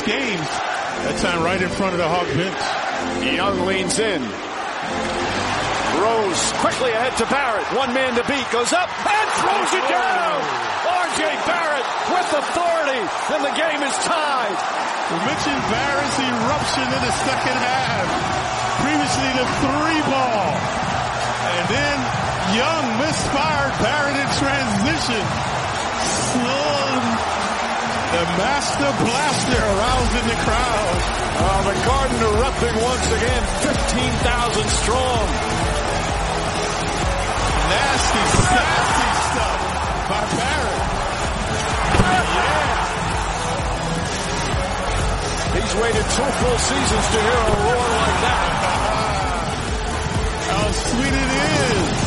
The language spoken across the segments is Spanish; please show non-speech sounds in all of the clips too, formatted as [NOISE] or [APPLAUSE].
six games. That time right in front of the Hawk bench. Young leans in. Rose quickly ahead to Barrett. One man to beat. Goes up and throws it down. R.J. Barrett with authority. And the game is tied. Mentioned Barrett's eruption in the second half. Previously the three ball. And then Young misfired Barrett in transition. Slow. The master blaster arousing the crowd. Uh, the garden erupting once again. 15,000 strong. Nasty, nasty stuff by Barrett. Yeah. He's waited two full seasons to hear a roar like that. How sweet it is.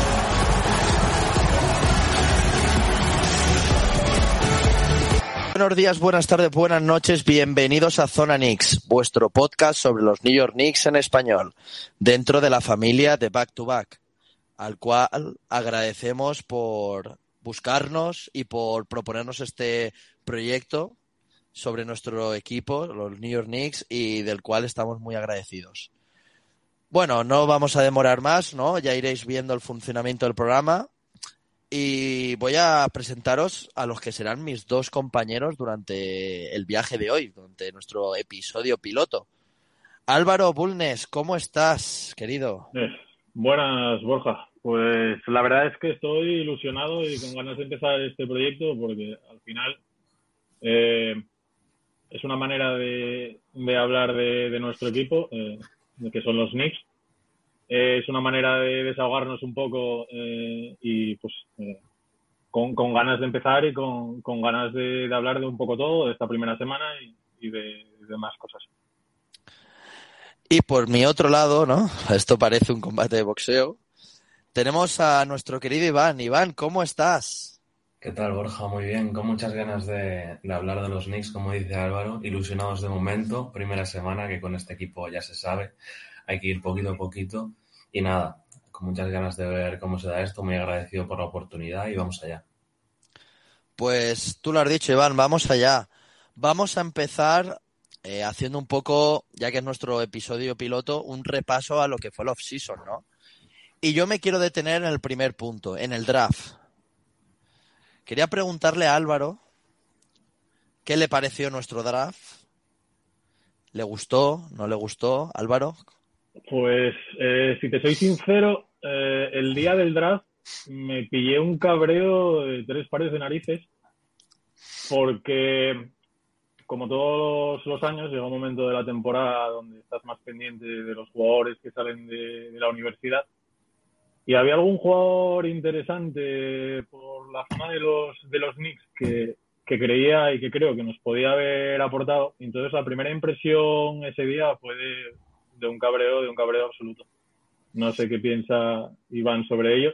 Buenos días, buenas tardes, buenas noches, bienvenidos a Zona Knicks, vuestro podcast sobre los New York Knicks en español, dentro de la familia de Back to Back, al cual agradecemos por buscarnos y por proponernos este proyecto sobre nuestro equipo, los New York Knicks, y del cual estamos muy agradecidos. Bueno, no vamos a demorar más, ¿no? Ya iréis viendo el funcionamiento del programa y voy a presentaros a los que serán mis dos compañeros durante el viaje de hoy, durante nuestro episodio piloto. Álvaro Bulnes, ¿cómo estás, querido? Eh, buenas, Borja. Pues la verdad es que estoy ilusionado y con ganas de empezar este proyecto porque al final eh, es una manera de, de hablar de, de, nuestro equipo, eh, que son los Knicks, es una manera de desahogarnos un poco eh, y pues eh, con, con, ganas de empezar y con, con ganas de, de, hablar de un poco todo, de esta primera semana y, y de, de, más cosas. Y por mi otro lado, ¿no? Esto parece un combate de boxeo. Tenemos a nuestro querido Iván. Iván, ¿cómo estás? ¿Qué tal, Borja? Muy bien, con muchas ganas de, de hablar de los Knicks, como dice Álvaro, ilusionados de momento, primera semana que con este equipo ya se sabe, hay que ir poquito a poquito. Y nada, con muchas ganas de ver cómo se da esto, muy agradecido por la oportunidad y vamos allá. Pues tú lo has dicho, Iván, vamos allá. Vamos a empezar eh, haciendo un poco, ya que es nuestro episodio piloto, un repaso a lo que fue el off-season, ¿no? Y yo me quiero detener en el primer punto, en el draft. Quería preguntarle a Álvaro qué le pareció nuestro draft. ¿Le gustó? ¿No le gustó? Álvaro, pues, eh, si te soy sincero, eh, el día del draft me pillé un cabreo de tres pares de narices porque, como todos los años, llega un momento de la temporada donde estás más pendiente de los jugadores que salen de, la universidad y había algún jugador interesante por la zona de los, de los Knicks que, que creía y que creo que nos podía haber aportado. Entonces, la primera impresión ese día fue de de un cabreo, de un cabreo absoluto. No sé qué piensa Iván sobre ello,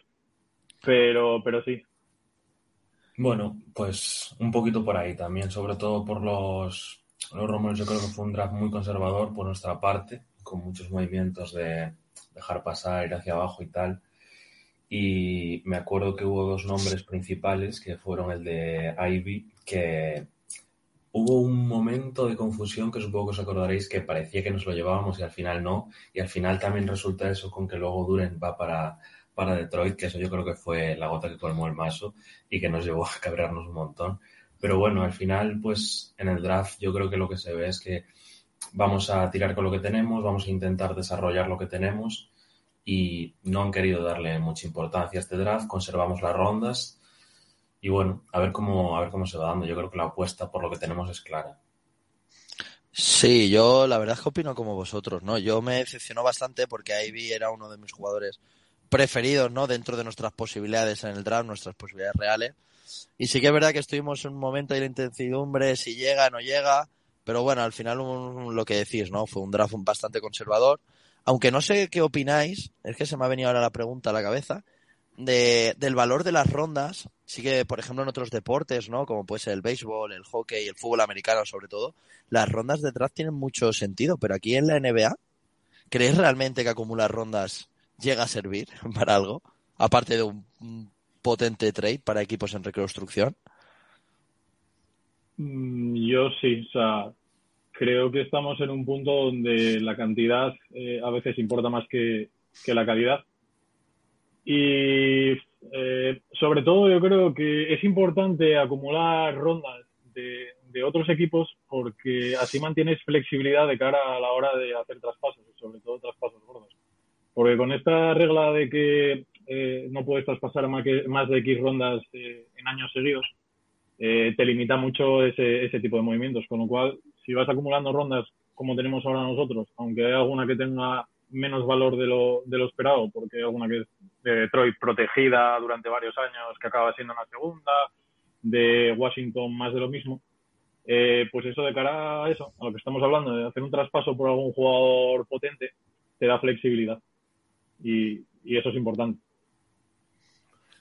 pero, pero sí. Bueno, pues un poquito por ahí también, sobre todo por los, los rumores. Yo creo que fue un draft muy conservador por nuestra parte, con muchos movimientos de dejar pasar, ir hacia abajo y tal. Y me acuerdo que hubo dos nombres principales, que fueron el de Ivy, que hubo un momento de confusión que supongo que os acordaréis que parecía que nos lo llevábamos y al final no. Y al final también resulta eso con que luego Duren va para, para Detroit, que eso yo creo que fue la gota que colmó el mazo y que nos llevó [LAUGHS] a cabrearnos un montón. Pero bueno, al final, pues en el draft yo creo que lo que se ve es que vamos a tirar con lo que tenemos, vamos a intentar desarrollar lo que tenemos y no han querido darle mucha importancia a este draft, conservamos las rondas y bueno, a ver cómo, a ver cómo se va dando. Yo creo que la apuesta por lo que tenemos es clara. Sí, yo la verdad es que opino como vosotros, ¿no? Yo me decepcionó bastante porque Ivy era uno de mis jugadores preferidos, ¿no? Dentro de nuestras posibilidades en el draft, nuestras posibilidades reales. Y sí que es verdad que estuvimos en un momento de incertidumbre, si llega, no llega. Pero bueno, al final un, lo que decís, ¿no? Fue un draft bastante conservador. Aunque no sé qué opináis, es que se me ha venido ahora la pregunta a la cabeza de, del valor de las rondas, sí que, por ejemplo, en otros deportes, ¿no? Como puede ser el béisbol, el hockey, el fútbol americano, sobre todo, las rondas de draft tienen mucho sentido, pero aquí en la NBA, ¿crees realmente que acumular rondas llega a servir [LAUGHS] para algo? Aparte de un, potente trade para equipos en reconstrucción. Mm, Yo sí, o sea, creo que estamos en un punto donde la cantidad eh, a veces importa más que, que la calidad. Y eh, sobre todo yo creo que es importante acumular rondas de, de, otros equipos porque así mantienes flexibilidad de cara a la hora de hacer traspasos, y sobre todo traspasos gordos. Porque con esta regla de que eh, no puedes traspasar más, de X rondas eh, en años seguidos, eh, te limita mucho ese, ese tipo de movimientos. Con lo cual, si vas acumulando rondas como tenemos ahora nosotros, aunque hay alguna que tenga menos valor de lo, de lo esperado, porque hay alguna que de Detroit protegida durante varios años, que acaba siendo una segunda, de Washington más de lo mismo, eh, pues eso de cara a eso, a lo que estamos hablando, de hacer un traspaso por algún jugador potente, te da flexibilidad. Y, y eso es importante.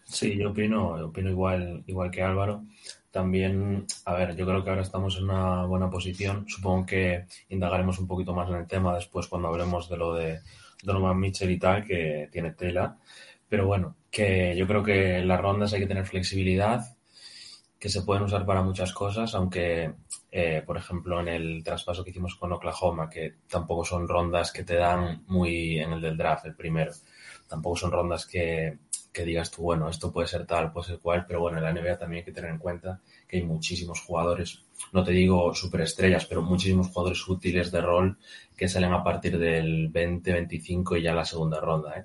Sí, yo opino, opino igual, igual que Álvaro. También, a ver, yo creo que ahora estamos en una buena posición. Supongo que indagaremos un poquito más en el tema después cuando hablemos de lo de Donovan Mitchell y tal, que tiene tela. Pero bueno, que yo creo que en las rondas hay que tener flexibilidad, que se pueden usar para muchas cosas, aunque, eh, por ejemplo, en el traspaso que hicimos con Oklahoma, que tampoco son rondas que te dan muy en el del draft, el primero, tampoco son rondas que, que digas tú, bueno, esto puede ser tal, puede ser cual, pero bueno, en la NBA también hay que tener en cuenta que hay muchísimos jugadores, no te digo superestrellas, pero muchísimos jugadores útiles de rol que salen a partir del 20, 25 y ya la segunda ronda, ¿eh?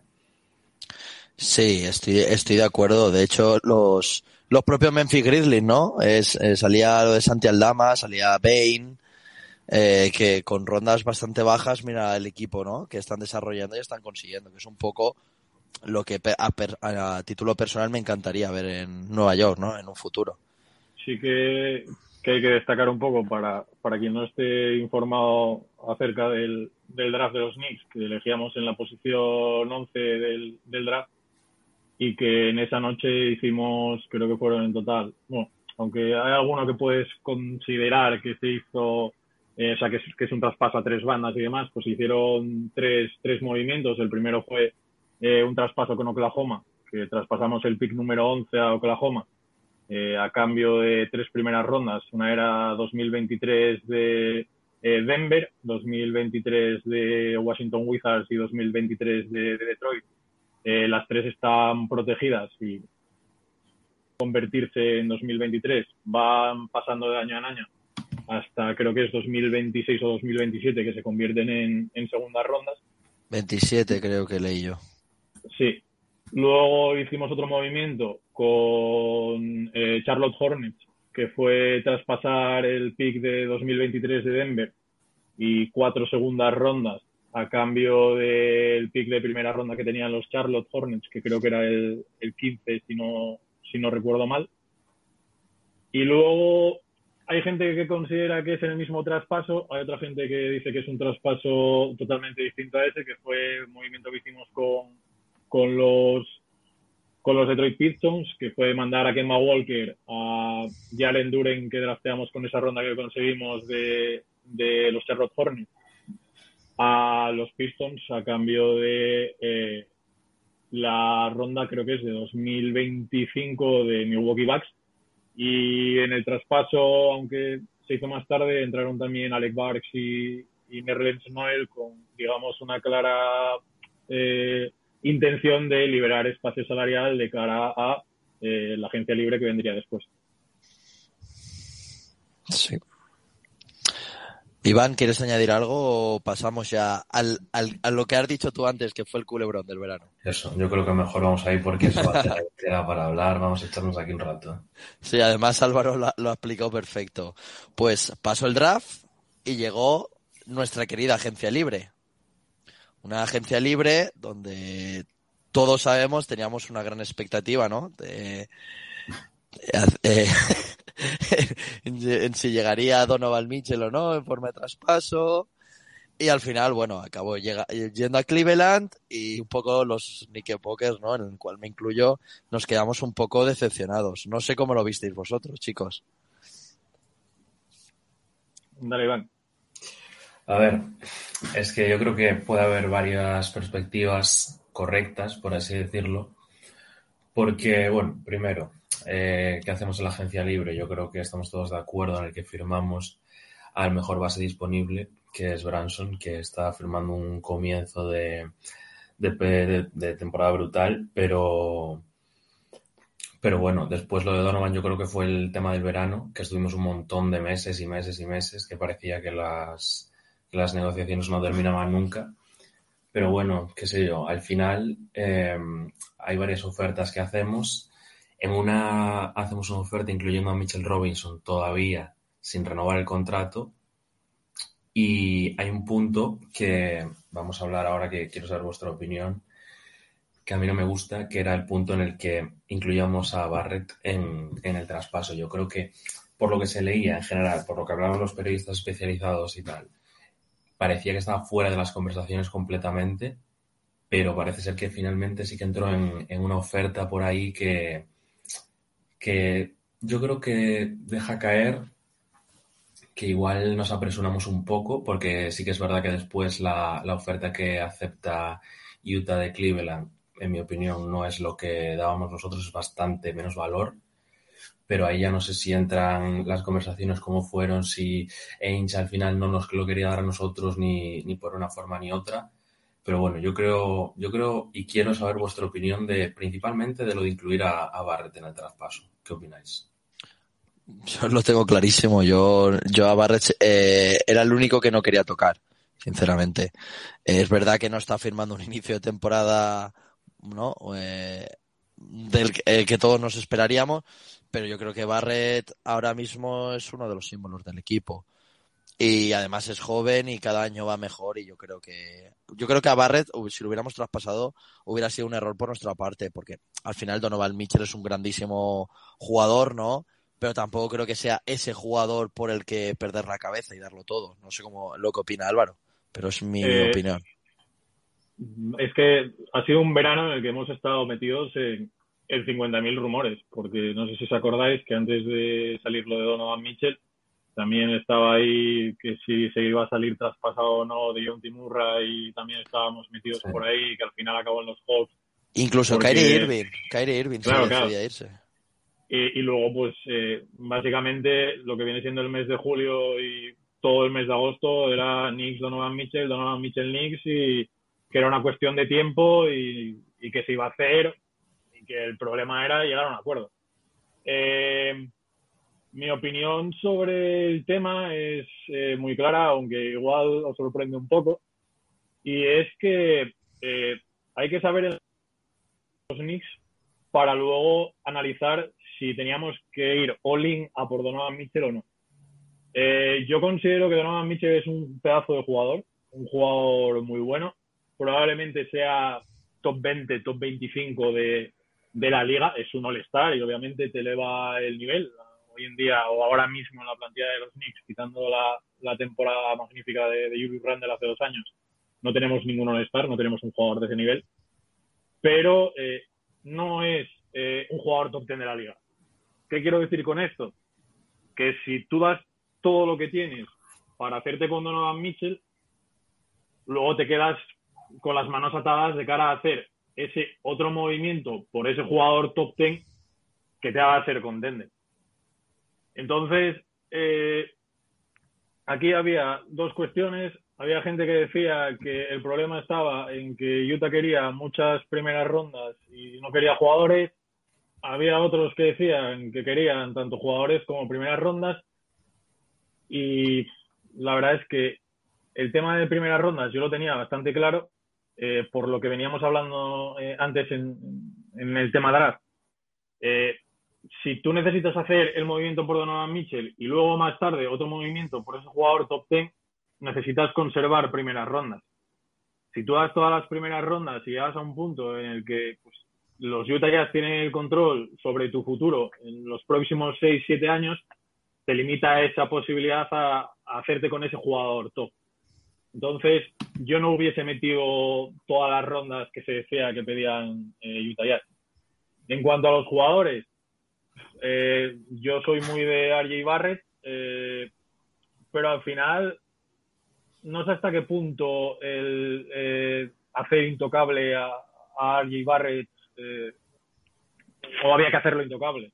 Sí, estoy, estoy de acuerdo. De hecho, los, los propios Memphis Grizzlies, ¿no? Es, eh, salía lo de Santi Aldama, salía Bain, eh, que con rondas bastante bajas, mira el equipo, ¿no? Que están desarrollando y están consiguiendo, que es un poco lo que a, per, a, título personal me encantaría ver en Nueva York, ¿no? En un futuro. Sí que, que hay que destacar un poco para, para quien no esté informado acerca del, del draft de los Knicks, que elegíamos en la posición 11 del, del draft y que en esa noche hicimos, creo que fueron en total, bueno, aunque hay alguno que puedes considerar que se hizo, eh, o sea, que es, que es un traspaso a tres bandas y demás, pues hicieron tres, tres movimientos. El primero fue eh, un traspaso con Oklahoma, que traspasamos el pick número 11 a Oklahoma eh, a cambio de tres primeras rondas. Una era 2023 de eh, Denver, 2023 de Washington Wizards y 2023 de, de Detroit. Eh, las tres están protegidas y convertirse en 2023 van pasando de año en año hasta creo que es 2026 o 2027 que se convierten en, en segundas rondas. 27 creo que leí yo. Sí. Luego hicimos otro movimiento con eh, Charlotte Hornets, que fue traspasar el pick de 2023 de Denver y cuatro segundas rondas a cambio del pick de primera ronda que tenían los Charlotte Hornets, que creo que era el, el 15, si no, si no recuerdo mal. Y luego hay gente que considera que es el mismo traspaso, hay otra gente que dice que es un traspaso totalmente distinto a ese, que fue un movimiento que hicimos con, con los con los Detroit Pistons, que fue mandar a Kemba Walker, a Jalen Duren, que drafteamos con esa ronda que conseguimos de, de los Charlotte Hornets, a los Pistons a cambio de eh, la ronda, creo que es de 2025 de Milwaukee Bucks. Y en el traspaso, aunque se hizo más tarde, entraron también Alec Barks y, y Nerlens Noel con, digamos, una clara eh, intención de liberar espacio salarial de cara a eh, la agencia libre que vendría después. Sí. Iván, ¿quieres añadir algo o pasamos ya al, al, a lo que has dicho tú antes, que fue el culebrón del verano? Eso, yo creo que mejor vamos a ir porque eso va a ser [LAUGHS] para hablar, vamos a echarnos aquí un rato. Sí, además Álvaro lo, lo ha explicado perfecto. Pues pasó el draft y llegó nuestra querida agencia libre. Una agencia libre donde todos sabemos, teníamos una gran expectativa, ¿no? De, de, [LAUGHS] en si llegaría Donovan Mitchell o no en forma de traspaso. Y al final, bueno, acabó llega, yendo a Cleveland y un poco los Pokers, ¿no? En el cual me incluyo, nos quedamos un poco decepcionados. No sé cómo lo visteis vosotros, chicos. Dale, Iván. A ver, es que yo creo que puede haber varias perspectivas correctas, por así decirlo. Porque, bueno, primero, eh, ¿qué hacemos en la agencia libre? Yo creo que estamos todos de acuerdo en el que firmamos al mejor base disponible, que es Branson, que está firmando un comienzo de, de, temporada brutal, pero, pero bueno, después lo de Donovan yo creo que fue el tema del verano, que estuvimos un montón de meses y meses y meses, que parecía que las, las negociaciones no terminaban nunca. Pero bueno, qué sé yo, al final eh, hay varias ofertas que hacemos. En una hacemos una oferta incluyendo a Mitchell Robinson todavía sin renovar el contrato. Y hay un punto que vamos a hablar ahora que quiero saber vuestra opinión, que a mí no me gusta, que era el punto en el que incluíamos a Barrett en, en el traspaso. Yo creo que por lo que se leía en general, por lo que hablaban los periodistas especializados y tal, parecía que estaba fuera de las conversaciones completamente, pero parece ser que finalmente sí que entró en, una oferta por ahí que, que yo creo que deja caer que igual nos apresuramos un poco, porque sí que es verdad que después la, oferta que acepta Utah de Cleveland, en mi opinión, no es lo que dábamos nosotros, es bastante menos valor. Pero ahí ya no sé si entran las conversaciones como fueron, si Ainge al final no nos lo quería dar a nosotros ni, ni por una forma ni otra. Pero bueno, yo creo, yo creo y quiero saber vuestra opinión de principalmente de lo de incluir a, Barrett en el traspaso. ¿Qué opináis? Yo lo tengo clarísimo. Yo, yo a Barrett eh, era el único que no quería tocar, sinceramente. Eh, es verdad que no está firmando un inicio de temporada, ¿no? Eh, del que todos nos esperaríamos, pero yo creo que Barrett ahora mismo es uno de los símbolos del equipo. Y además es joven y cada año va mejor y yo creo que yo creo que a Barrett si lo hubiéramos traspasado hubiera sido un error por nuestra parte porque al final Donovan Mitchell es un grandísimo jugador, ¿no? pero tampoco creo que sea ese jugador por el que perder la cabeza y darlo todo. No sé cómo lo que opina Álvaro, pero es mi eh, opinión. Es que ha sido un verano en el que hemos estado metidos en, en 50.000 rumores, porque no sé si os acordáis que antes de salir lo de Donovan Mitchell, también estaba ahí que si se iba a salir traspasado o no de John Timurra y también estábamos metidos sí. por ahí, que al final acabó en los Hawks. Incluso porque... Kyrie Irving, Kyrie Irving claro, claro. irse. Y, y luego, pues, eh, básicamente lo que viene siendo el mes de julio y todo el mes de agosto era Knicks, Donovan Mitchell, Donovan Mitchell, Knicks y que era una cuestión de tiempo y, y que se iba a hacer que el problema era llegar a un acuerdo. Eh, mi opinión sobre el tema es eh, muy clara, aunque igual os sorprende un poco, y es que eh, hay que saber los Knicks para luego analizar si teníamos que ir all-in a por Donovan Mitchell o no. Eh, yo considero que Donovan Mitchell es un pedazo de jugador, un jugador muy bueno. Probablemente sea top 20, top 25 de, de la liga. Es un all-star y obviamente te eleva el nivel. Hoy en día o ahora mismo en la plantilla de los Knicks, quitando la, la temporada magnífica de, de Julius Randle hace dos años, no tenemos ningún all-star, no tenemos un jugador de ese nivel. Pero eh, no es eh, un jugador top 10 de la liga. ¿Qué quiero decir con esto? Que si tú das todo lo que tienes para hacerte con Donovan Mitchell, luego te quedas con las manos atadas de cara a hacer ese otro movimiento por ese jugador top 10 que te haga ser contender. Entonces, eh, aquí había dos cuestiones. Había gente que decía que el problema estaba en que Utah quería muchas primeras rondas y no quería jugadores había otros que decían que querían tanto jugadores como primeras rondas y la verdad es que el tema de primeras rondas yo lo tenía bastante claro eh, por lo que veníamos hablando eh, antes en, en, el tema draft. Eh, si tú necesitas hacer el movimiento por Donovan Mitchell y luego más tarde otro movimiento por ese jugador top 10, necesitas conservar primeras rondas. Si tú das todas las primeras rondas y llegas a un punto en el que pues, los Utah Jazz tienen el control sobre tu futuro en los próximos 6, 7 años, te limita esa posibilidad a, hacerte con ese jugador top. Entonces, yo no hubiese metido todas las rondas que se decía que pedían eh, Utah Jazz. En cuanto a los jugadores, eh, yo soy muy de RJ Barrett, eh, pero al final no sé hasta qué punto el eh, hacer intocable a, a RJ Barrett eh, o había que hacerlo intocable.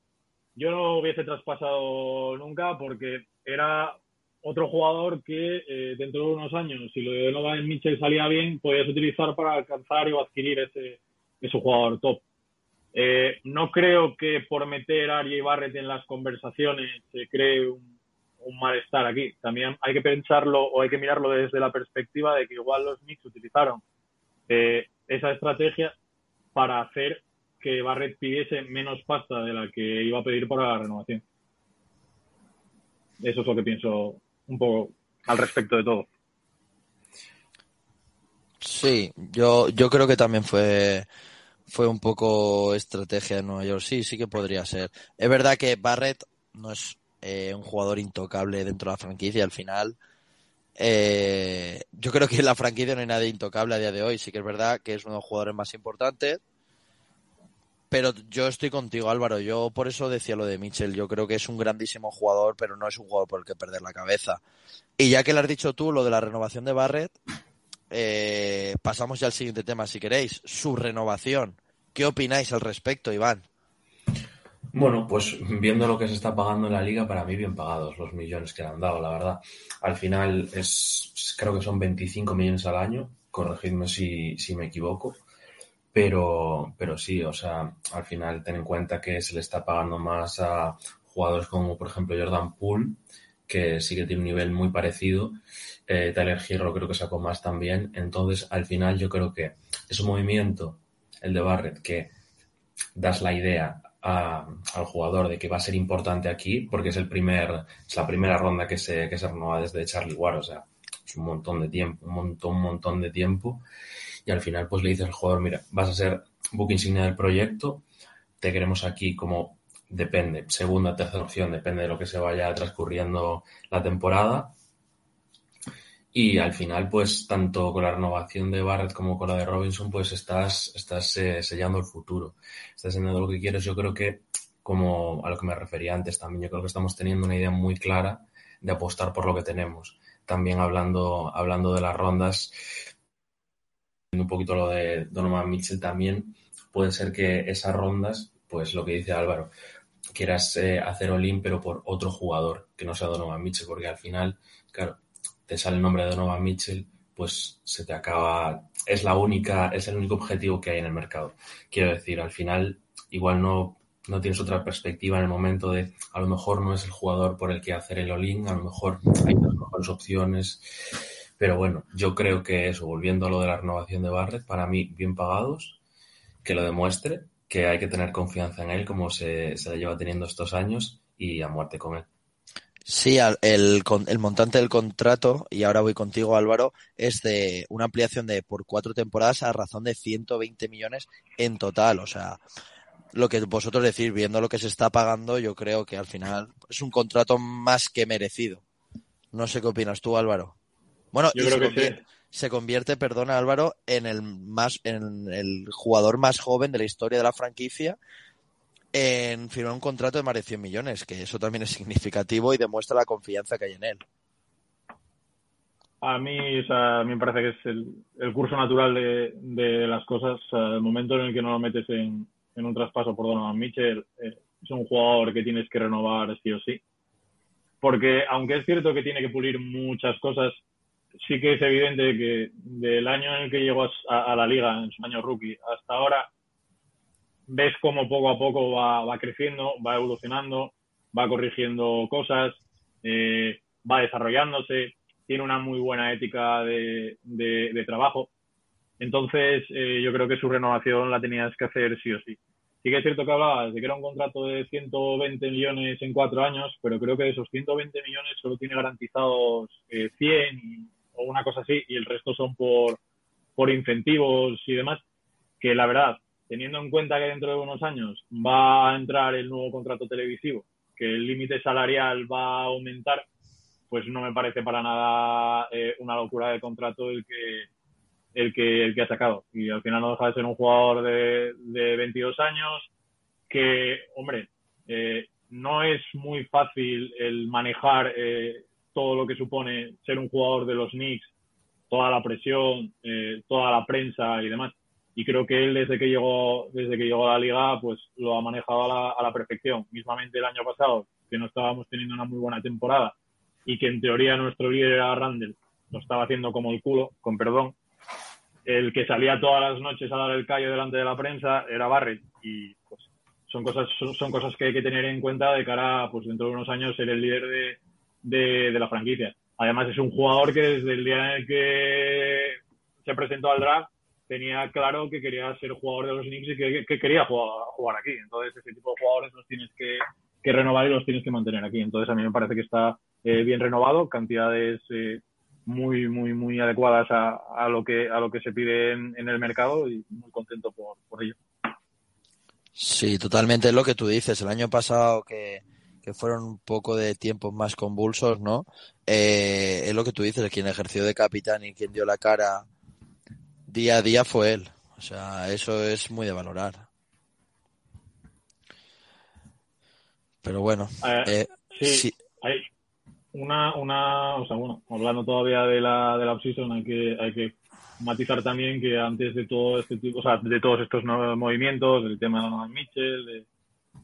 Yo no hubiese traspasado nunca porque era otro jugador que eh, dentro de unos años, si lo de Donovan Mitchell salía bien, podías utilizar para alcanzar o adquirir ese, ese jugador top. Eh, no creo que por meter a Ari Barrett en las conversaciones se cree un, malestar aquí. También hay que pensarlo o hay que mirarlo desde la perspectiva de que igual los Knicks utilizaron eh, esa estrategia para hacer que Barrett pidiese menos pasta de la que iba a pedir por la renovación. Eso es lo que pienso un poco al respecto de todo. Sí, yo, yo creo que también fue, fue un poco estrategia de Nueva York. Sí, sí que podría ser. Es verdad que Barrett no es eh, un jugador intocable dentro de la franquicia al final. Eh, yo creo que en la franquicia no hay nadie intocable a día de hoy. Sí que es verdad que es uno de los jugadores más importantes. Pero yo estoy contigo, Álvaro. Yo por eso decía lo de Mitchell. Yo creo que es un grandísimo jugador, pero no es un jugador por el que perder la cabeza. Y ya que lo has dicho tú, lo de la renovación de Barrett, eh, pasamos ya al siguiente tema, si queréis. Su renovación. ¿Qué opináis al respecto, Iván? Bueno, pues viendo lo que se está pagando en la liga, para mí bien pagados los millones que le han dado, la verdad. Al final es, creo que son 25 millones al año, corregidme si, si me equivoco. Pero, pero sí, o sea, al final ten en cuenta que se le está pagando más a jugadores como, por ejemplo, Jordan Poole, que sí que tiene un nivel muy parecido. Eh, Tyler Hero creo que sacó más también. Entonces, al final yo creo que es un movimiento, el de Barrett, que das la idea al jugador de que va a ser importante aquí, porque es el primer, es la primera ronda que se, que se renueva desde Charlie Ward, o sea, es un montón de tiempo, un montón, un montón de tiempo y al final pues le dices al jugador, mira, vas a ser book insignia del proyecto, te queremos aquí como depende, segunda, tercera opción, depende de lo que se vaya transcurriendo la temporada. Y al final, pues, tanto con la renovación de Barrett como con la de Robinson, pues estás, estás eh, sellando el futuro. Estás sellando lo que quieres. Yo creo que, como a lo que me refería antes también, yo creo que estamos teniendo una idea muy clara de apostar por lo que tenemos. También hablando, hablando de las rondas, un poquito lo de Donovan Mitchell también, puede ser que esas rondas, pues lo que dice Álvaro, quieras eh, hacer all pero por otro jugador que no sea Donovan Mitchell, porque al final, claro, te sale el nombre de Donovan Mitchell, pues se te acaba, es la única, es el único objetivo que hay en el mercado. Quiero decir, al final, igual no, no tienes otra perspectiva en el momento de, a lo mejor no es el jugador por el que hacer el all a lo mejor hay mejores opciones pero bueno, yo creo que eso, volviendo a lo de la renovación de Barrett, para mí bien pagados, que lo demuestre, que hay que tener confianza en él como se, se le lleva teniendo estos años y a muerte con él. Sí, el, el montante del contrato, y ahora voy contigo Álvaro, es de una ampliación de por cuatro temporadas a razón de 120 millones en total. O sea, lo que vosotros decís, viendo lo que se está pagando, yo creo que al final es un contrato más que merecido. No sé qué opinas tú, Álvaro. Bueno, y se, convierte, perdona Álvaro, en el más, en el jugador más joven de la historia de la franquicia en firmar un contrato de más de 100 millones, que eso también es significativo y demuestra la confianza que hay en él. A mí, o sea, a mí me parece que es el, curso natural de, las cosas. el momento en el que no lo metes en, un traspaso por Donovan Mitchell, eh, es un jugador que tienes que renovar sí o sí. Porque aunque es cierto que tiene que pulir muchas cosas, sí que es evidente que del año en el que llegó a, la liga, en su año rookie, hasta ahora, ves cómo poco a poco va, creciendo, va evolucionando, va corrigiendo cosas, eh, va desarrollándose, tiene una muy buena ética de, trabajo. Entonces, eh, yo creo que su renovación la tenías que hacer sí o sí. Sí que es cierto que hablabas de que era un contrato de 120 millones en cuatro años, pero creo que de esos 120 millones solo tiene garantizados 100 eh, una cosa así, y el resto son por, por incentivos y demás, que la verdad, teniendo en cuenta que dentro de unos años va a entrar el nuevo contrato televisivo, que el límite salarial va a aumentar, pues no me parece para nada eh, una locura de contrato el que, el que, el que ha sacado. Y al final no deja de ser un jugador de, de 22 años que, hombre, eh, no es muy fácil el manejar eh, todo lo que supone ser un jugador de los Knicks, toda la presión, eh, toda la prensa y demás. Y creo que él desde que llegó, desde que llegó a la liga, pues lo ha manejado a la, a la perfección. Mismamente el año pasado, que no estábamos teniendo una muy buena temporada, y que en teoría nuestro líder era Randall, lo estaba haciendo como el culo, con perdón. El que salía todas las noches a dar el callo delante de la prensa era Barrett y pues son cosas son, cosas que hay que tener en cuenta de cara pues dentro de unos años ser el líder de, de, la franquicia. Además es un jugador que desde el día en el que se presentó al draft tenía claro que quería ser jugador de los Knicks y que, quería jugar, aquí. Entonces, ese tipo de jugadores los tienes que, renovar y los tienes que mantener aquí. Entonces, a mí me parece que está eh, bien renovado, cantidades eh, muy, muy, muy adecuadas a, lo que a lo que se pide en, el mercado y muy contento por, ello. Sí, totalmente es lo que tú dices. El año pasado que, fueron un poco de tiempos más convulsos, ¿no? Eh, es lo que tú dices, quien ejerció de capitán y quien dio la cara día a día fue él. O sea, eso es muy de valorar. Pero bueno. Eh, sí, Hay una, una, o sea, bueno, hablando todavía de la, de la offseason, hay que, hay que matizar también que antes de todo este tipo, o sea, de todos estos nuevos movimientos, del tema de Mitchell, de,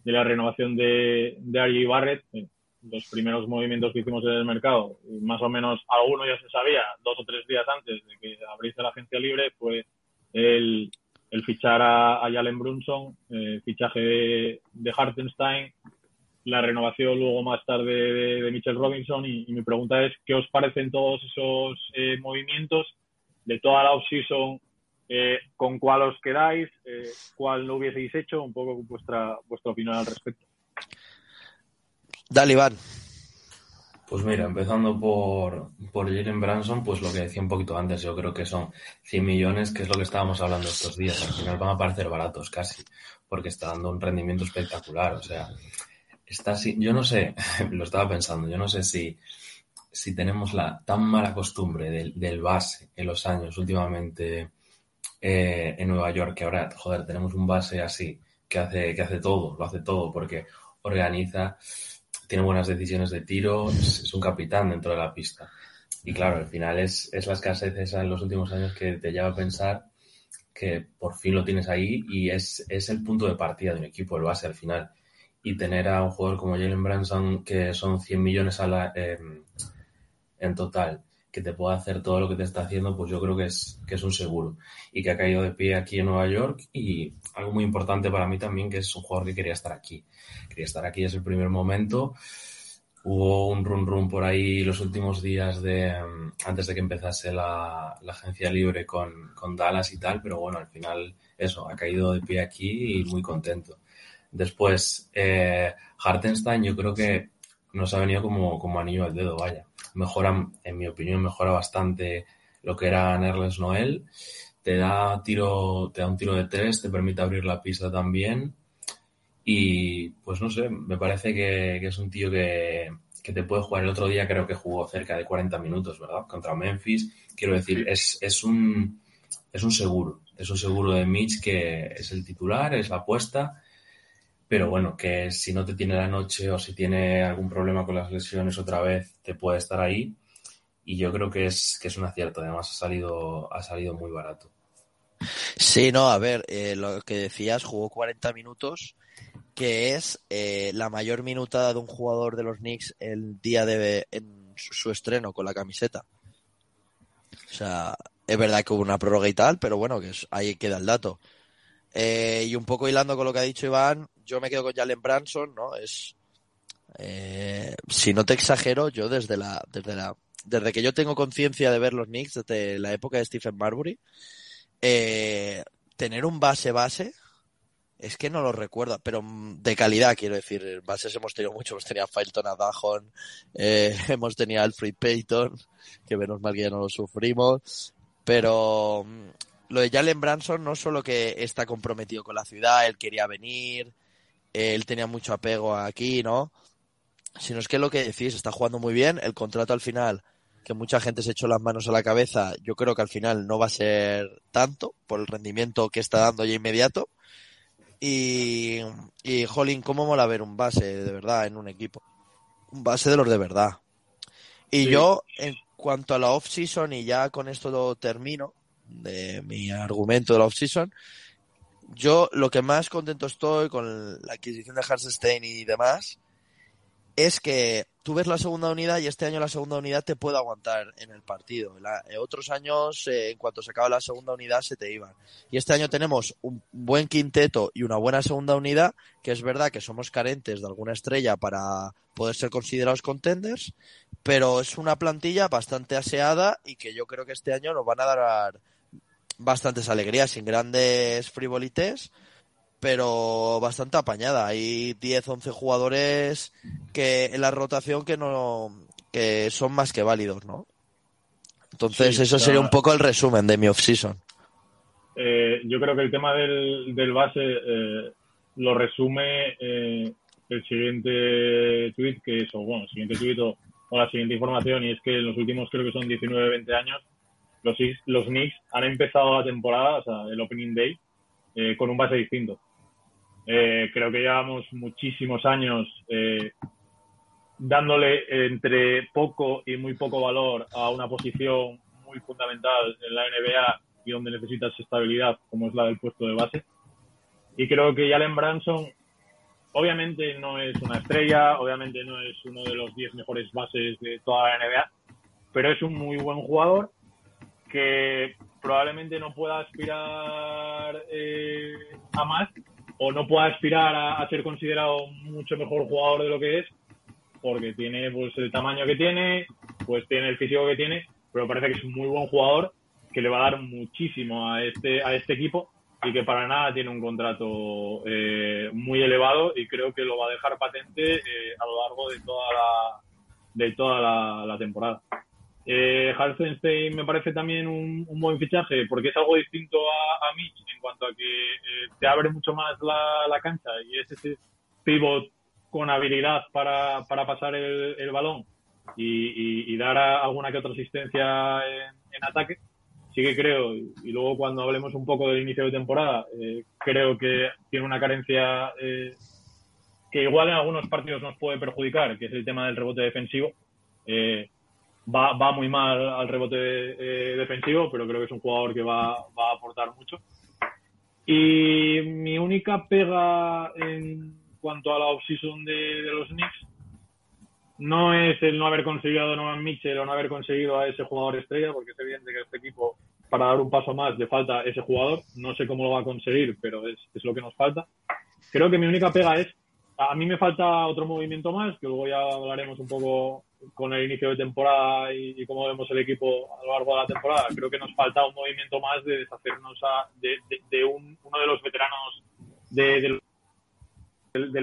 de, la renovación de, de. Barrett, eh, los primeros movimientos que hicimos en el mercado, más o menos alguno ya se sabía dos o tres días antes de que abriese la agencia libre, fue el, el fichar a, a Jalen Brunson, eh, fichaje de, de, Hartenstein, la renovación luego más tarde de, de Mitchell Robinson y, mi pregunta es, ¿qué os parecen todos esos eh, movimientos de toda la offseason? Eh, ¿Con cuál os quedáis? Eh, ¿Cuál no hubieseis hecho? Un poco vuestra, vuestra opinión al respecto. Dale, Iván. Pues mira, empezando por, por Jalen Branson, pues lo que decía un poquito antes, yo creo que son 100 millones, que es lo que estábamos hablando estos días. Al final van a parecer baratos casi, porque está dando un rendimiento espectacular. O sea, está así, yo no sé, [LAUGHS] lo estaba pensando, yo no sé si, si tenemos la tan mala costumbre del, del base en los años últimamente eh, en Nueva York, que ahora, joder, tenemos un base así, que hace, que hace todo, lo hace todo, porque organiza tiene buenas decisiones de tiro, es, un capitán dentro de la pista. Y claro, al final es, es la escasez esa en los últimos años que te lleva a pensar que por fin lo tienes ahí y es, es el punto de partida de un equipo, el base al final. Y tener a un jugador como Jalen Branson, que son 100 millones a la, en total, que te pueda hacer todo lo que te está haciendo, pues yo creo que es, que es un seguro. Y que ha caído de pie aquí en Nueva York y algo muy importante para mí también, que es un jugador que quería estar aquí. Quería estar aquí desde el primer momento. Hubo un run run por ahí los últimos días de antes de que empezase la, la agencia libre con, con, Dallas y tal, pero bueno, al final eso, ha caído de pie aquí y muy contento. Después, eh, Hartenstein yo creo que nos ha venido como, como anillo al dedo, vaya mejora, en mi opinión, mejora bastante lo que era Nerles Noel. Te da tiro, te da un tiro de tres, te permite abrir la pista también. Y pues no sé, me parece que, es un tío que, te puede jugar. El otro día creo que jugó cerca de 40 minutos, ¿verdad? Contra Memphis. Quiero decir, es, es un es un seguro. Es un seguro de Mitch que es el titular, es la apuesta pero bueno, que si no te tiene la noche o si tiene algún problema con las lesiones otra vez, te puede estar ahí. Y yo creo que es, que es un acierto. Además, ha salido, ha salido muy barato. Sí, no, a ver, eh, lo que decías, jugó 40 minutos, que es eh, la mayor minutada de un jugador de los Knicks el día de en su estreno con la camiseta. O sea, es verdad que hubo una prórroga y tal, pero bueno, que ahí queda el dato. Eh, y un poco hilando con lo que ha dicho Iván, yo me quedo con Jalen Branson, ¿no? Es, eh, si no te exagero, yo desde la, desde la, desde que yo tengo conciencia de ver los Knicks, desde la época de Stephen Marbury, eh, tener un base base, es que no lo recuerdo, pero de calidad, quiero decir. Bases hemos tenido mucho. Hemos tenido a Failton, a eh, [LAUGHS] hemos tenido a Alfred Payton, que menos mal que ya no lo sufrimos. Pero mm, lo de Jalen Branson no solo que está comprometido con la ciudad, él quería venir, él tenía mucho apego aquí, ¿no? Sino es que lo que decís, está jugando muy bien, el contrato al final, que mucha gente se echó las manos a la cabeza, yo creo que al final no va a ser tanto por el rendimiento que está dando ya inmediato. Y, y Jolín, ¿cómo mola ver un base de verdad en un equipo? Un base de los de verdad. Y yo, en cuanto a la off-season, y ya con esto lo termino, de mi argumento de la off-season, yo lo que más contento estoy con la adquisición de Hartenstein y demás es que tú ves la segunda unidad y este año la segunda unidad te puede aguantar en el partido. En otros años, eh, en cuanto se acaba la segunda unidad, se te iban. Y este año tenemos un buen quinteto y una buena segunda unidad, que es verdad que somos carentes de alguna estrella para poder ser considerados contenders, pero es una plantilla bastante aseada y que yo creo que este año nos van a dar bastantes alegrías, sin grandes frivolites, pero bastante apañada. Hay 10, 11 jugadores que en la rotación que no que son más que válidos, ¿no? Entonces, eso sería un poco el resumen de mi off-season. Eh, yo creo que el tema del, del base eh, lo resume eh, el siguiente tweet, que es, o bueno, el siguiente tweet o, la siguiente información, y es que en los últimos, creo que son 19, 20 años, los, Knicks han empezado la temporada, o sea, el opening day, con un base distinto. Eh, creo que llevamos muchísimos años eh, dándole entre poco y muy poco valor a una posición muy fundamental en la NBA y donde necesitas estabilidad, como es la del puesto de base. Y creo que Jalen Branson, obviamente no es una estrella, obviamente no es uno de los 10 mejores bases de toda la NBA, pero es un muy buen jugador que probablemente no pueda aspirar eh, a más, o no pueda aspirar a, ser considerado mucho mejor jugador de lo que es, porque tiene pues el tamaño que tiene, pues tiene el físico que tiene, pero parece que es un muy buen jugador que le va a dar muchísimo a este, a este equipo y que para nada tiene un contrato eh, muy elevado y creo que lo va a dejar patente eh, a lo largo de toda la, de toda la temporada. Eh, me parece también un, buen fichaje porque es algo distinto a, a Mitch en cuanto a que eh, te abre mucho más la, cancha y es ese pivot con habilidad para, para pasar el, balón y, dar alguna que otra asistencia en, ataque. Sí que creo, y, luego cuando hablemos un poco del inicio de temporada, eh, creo que tiene una carencia eh, que igual en algunos partidos nos puede perjudicar, que es el tema del rebote defensivo. Eh, va, va muy mal al rebote eh, defensivo, pero creo que es un jugador que va, va, a aportar mucho. Y mi única pega en cuanto a la offseason de, de los Knicks no es el no haber conseguido a Donovan Mitchell o no haber conseguido a ese jugador estrella, porque es evidente que este equipo, para dar un paso más, le falta ese jugador. No sé cómo lo va a conseguir, pero es, es lo que nos falta. Creo que mi única pega es, a mí me falta otro movimiento más, que luego ya hablaremos un poco con el inicio de temporada y, cómo vemos el equipo a lo largo de la temporada, creo que nos falta un movimiento más de deshacernos de, uno de los veteranos del,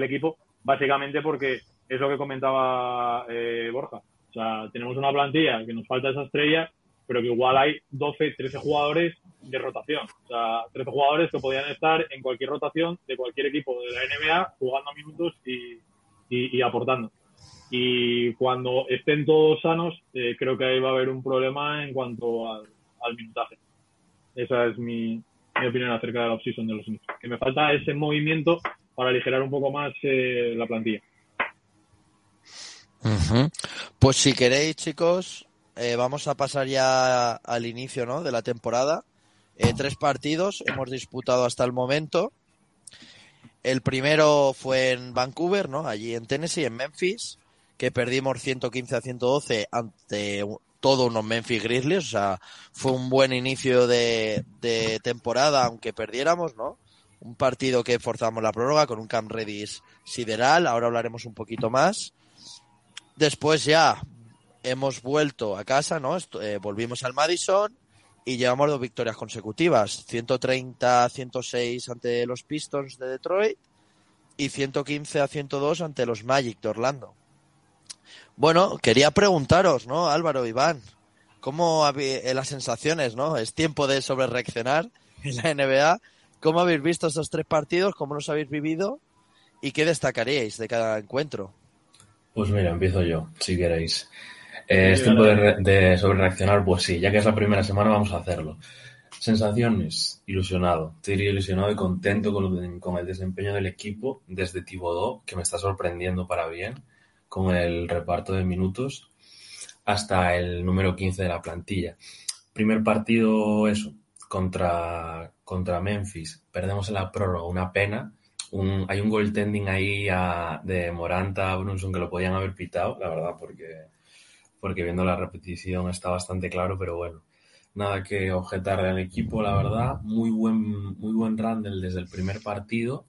equipo, básicamente porque es lo que comentaba eh, Borja. O sea, tenemos una plantilla que nos falta esa estrella, pero que igual hay 12, 13 jugadores de rotación. O sea, 13 jugadores que podrían estar en cualquier rotación de cualquier equipo de la NBA jugando minutos y aportando y cuando estén todos sanos, eh, creo que ahí va a haber un problema en cuanto al, minutaje. Esa es mi, opinión acerca de la offseason de los Knicks. Que me falta ese movimiento para aligerar un poco más eh, la plantilla. Pues si queréis, chicos, eh, vamos a pasar ya al inicio ¿no? de la temporada. tres partidos hemos disputado hasta el momento. El primero fue en Vancouver, ¿no? Allí en Tennessee, en Memphis que perdimos 115 a 112 ante todos unos Memphis Grizzlies, o sea, fue un buen inicio de, temporada, aunque perdiéramos, ¿no? Un partido que forzamos la prórroga con un Camp Redis sideral, ahora hablaremos un poquito más. Después ya hemos vuelto a casa, ¿no? Eh, volvimos al Madison y llevamos dos victorias consecutivas, 130 a 106 ante los Pistons de Detroit y 115 a 102 ante los Magic de Orlando. Bueno, quería preguntaros, ¿no, Álvaro, Iván? ¿Cómo eh, las sensaciones, no? Es tiempo de sobrereaccionar en la NBA. ¿Cómo habéis visto estos tres partidos? ¿Cómo los habéis vivido? ¿Y qué destacaríais de cada encuentro? Pues mira, empiezo yo, si queréis. Eh, es tiempo de, de sobrereaccionar, pues sí, ya que es la primera semana vamos a hacerlo. Sensaciones, ilusionado. Estoy ilusionado y contento con, con el desempeño del equipo desde Tibodó, que me está sorprendiendo para bien con el reparto de minutos hasta el número 15 de la plantilla. Primer partido, eso, contra, contra Memphis. Perdemos en la prórroga, una pena. hay un goaltending ahí de Moranta, Brunson, que lo podían haber pitado, la verdad, porque, porque viendo la repetición está bastante claro, pero bueno, nada que objetar al equipo, la verdad. Muy buen, muy buen Randall desde el primer partido,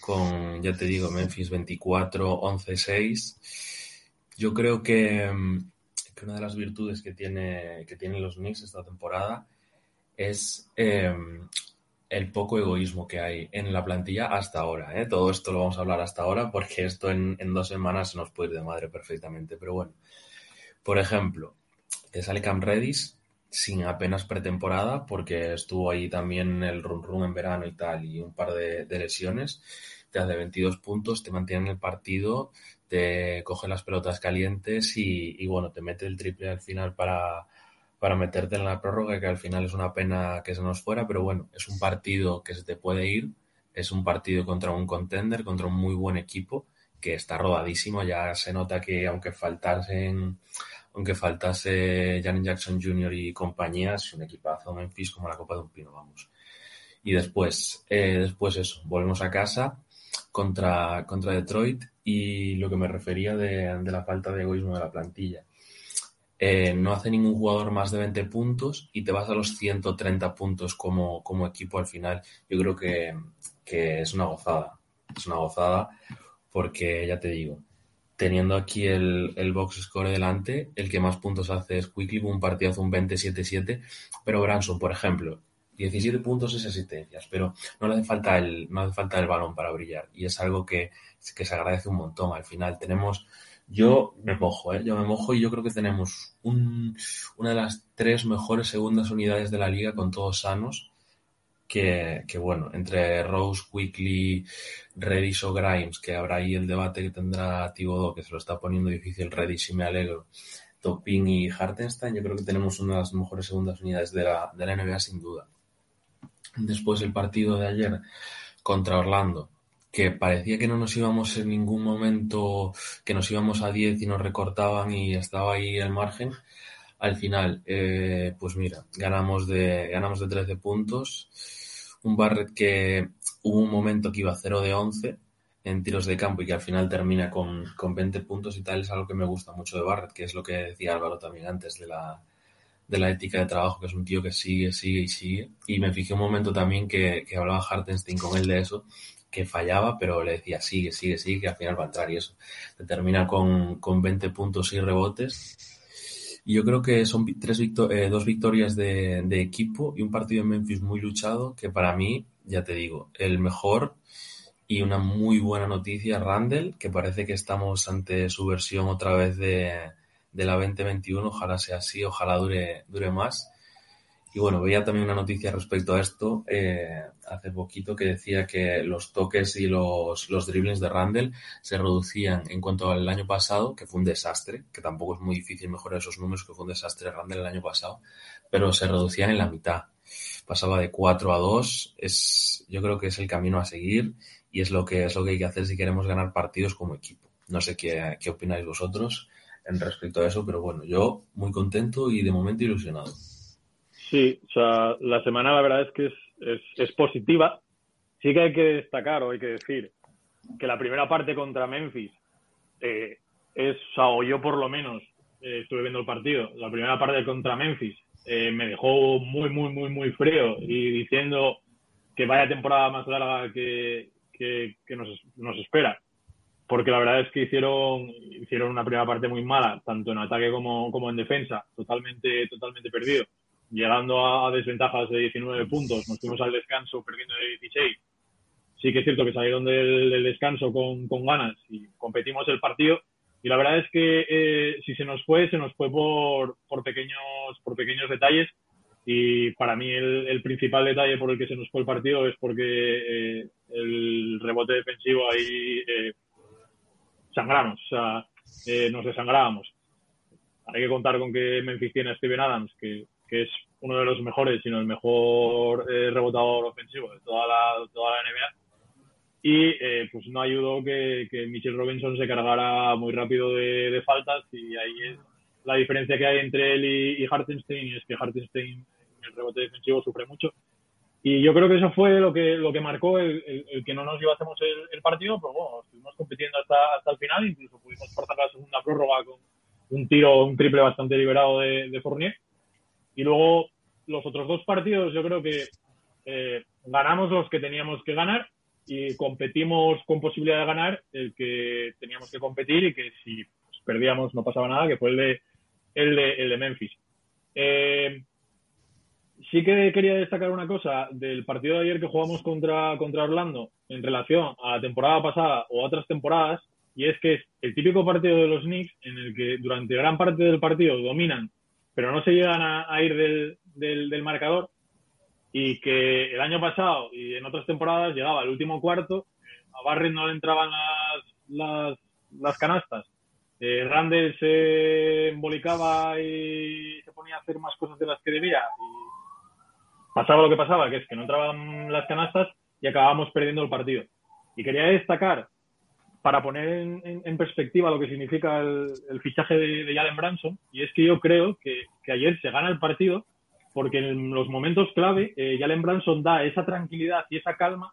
con, ya te digo, Memphis 24, 11, 6. Yo creo que, que una de las virtudes que, tiene, que tienen los Knicks esta temporada es em, el poco egoísmo que hay en la plantilla hasta ahora. ¿eh? Todo esto lo vamos a hablar hasta ahora porque esto en, en, dos semanas se nos puede ir de madre perfectamente. Pero bueno, por ejemplo, te sale Cam Redis sin apenas pretemporada porque estuvo ahí también el run run en verano y tal y un par de, de lesiones. Te hace 22 puntos, te mantiene en el partido, te coge las pelotas calientes y, y bueno, te mete el triple al final para para meterte en la prórroga, que al final es una pena que se nos fuera, pero bueno, es un partido que se te puede ir, es un partido contra un contender, contra un muy buen equipo, que está rodadísimo, ya se nota que aunque faltasen aunque faltase Janet Jackson Jr. y compañía, es un equipazo Memphis como la copa de un pino, vamos. Y después, eh, después eso, volvemos a casa contra, contra Detroit y lo que me refería de, la falta de egoísmo de la plantilla eh, no hace ningún jugador más de 20 puntos y te vas a los 130 puntos como, como equipo al final. Yo creo que, que, es una gozada. Es una gozada porque, ya te digo, teniendo aquí el, el box score delante, el que más puntos hace es Quickly, un partidazo, un 27-7, pero Branson, por ejemplo, 17 puntos es asistencias, pero no le hace falta el, no hace falta el balón para brillar y es algo que, que se agradece un montón. Al final tenemos yo me mojo, ¿eh? Yo me mojo y yo creo que tenemos un, una de las tres mejores segundas unidades de la liga con todos sanos. Que, que bueno, entre Rose, Quickly, Redis o Grimes, que habrá ahí el debate que tendrá Thibodeau, que se lo está poniendo difícil Redis y me alegro, Topin y Hartenstein, yo creo que tenemos una de las mejores segundas unidades de la, de la NBA sin duda. Después el partido de ayer contra Orlando, que parecía que no nos íbamos en ningún momento, que nos íbamos a 10 y nos recortaban y estaba ahí el margen. Al final, eh, pues mira, ganamos de, ganamos de 13 puntos. Un Barrett que hubo un momento que iba 0 de 11 en tiros de campo y que al final termina con, con 20 puntos y tal, es algo que me gusta mucho de Barrett, que es lo que decía Álvaro también antes de la, de la ética de trabajo, que es un tío que sigue, sigue y sigue. Y me fijé un momento también que, que hablaba Hartenstein con él de eso, que fallaba, pero le decía sigue, sigue, sigue, que al final va a entrar y eso. Termina con, con 20 puntos y rebotes. Y yo creo que son tres eh, dos victorias de, de, equipo y un partido en Memphis muy luchado, que para mí, ya te digo, el mejor y una muy buena noticia, Randall, que parece que estamos ante su versión otra vez de, de la 2021, ojalá sea así, ojalá dure, dure más y bueno, veía también una noticia respecto a esto eh, hace poquito que decía que los toques y los, los de Randall se reducían en cuanto al año pasado, que fue un desastre, que tampoco es muy difícil mejorar esos números, que fue un desastre Randall el año pasado, pero se reducían en la mitad. Pasaba de 4 a 2, es, yo creo que es el camino a seguir y es lo que, es lo que hay que hacer si queremos ganar partidos como equipo. No sé qué, qué opináis vosotros en respecto a eso, pero bueno, yo muy contento y de momento ilusionado. Sí, o sea, la semana la verdad es que es, es, positiva. Sí que hay que destacar o hay que decir que la primera parte contra Memphis eh, es, o yo por lo menos eh, estuve viendo el partido, la primera parte contra Memphis eh, me dejó muy, muy, muy, muy frío y diciendo que vaya temporada más larga que, que, que nos, nos espera. Porque la verdad es que hicieron, hicieron una primera parte muy mala, tanto en ataque como, como en defensa, totalmente, totalmente perdido llegando a, desventajas de 19 puntos, nos fuimos al descanso perdiendo de 16. Sí que es cierto que salieron del, del descanso con, con, ganas y competimos el partido. Y la verdad es que eh, si se nos fue, se nos fue por, por, pequeños, por pequeños detalles. Y para mí el, el, principal detalle por el que se nos fue el partido es porque eh, el rebote defensivo ahí eh, sangramos, o sea, eh, nos desangrábamos. Hay que contar con que Memphis tiene a Steven Adams, que que es uno de los mejores, sino el mejor eh, rebotador ofensivo de toda la, toda la NBA. Y eh, pues no ayudó que, que Mitchell Robinson se cargara muy rápido de, de, faltas y ahí es la diferencia que hay entre él y, y Hartenstein, es que Hartenstein en el rebote defensivo sufre mucho Y yo creo que eso fue lo que, lo que marcó el, que no nos llevásemos el, el, partido, pero bueno, estuvimos compitiendo hasta, hasta el final, incluso pudimos forzar la segunda prórroga con un tiro, un triple bastante liberado de, de Fournier. Y luego los otros dos partidos yo creo que eh, ganamos los que teníamos que ganar y competimos con posibilidad de ganar el que teníamos que competir y que si pues, perdíamos no pasaba nada, que fue el de, el de, el de Memphis. Eh, sí que quería destacar una cosa del partido de ayer que jugamos contra, contra Orlando en relación a la temporada pasada o otras temporadas, y es que es el típico partido de los Knicks en el que durante gran parte del partido dominan, pero no se llegan a, ir del, del, marcador, y que el año pasado y en otras temporadas llegaba el último cuarto, a Barrett no le entraban las, las, las canastas, eh, Randall se embolicaba y se ponía a hacer más cosas de las que debía, y pasaba lo que pasaba, que es que no entraban las canastas y acabábamos perdiendo el partido. Y quería destacar, para poner en, perspectiva lo que significa el, fichaje de, Jalen Branson, y es que yo creo que, ayer se gana el partido porque en los momentos clave eh, Branson da esa tranquilidad y esa calma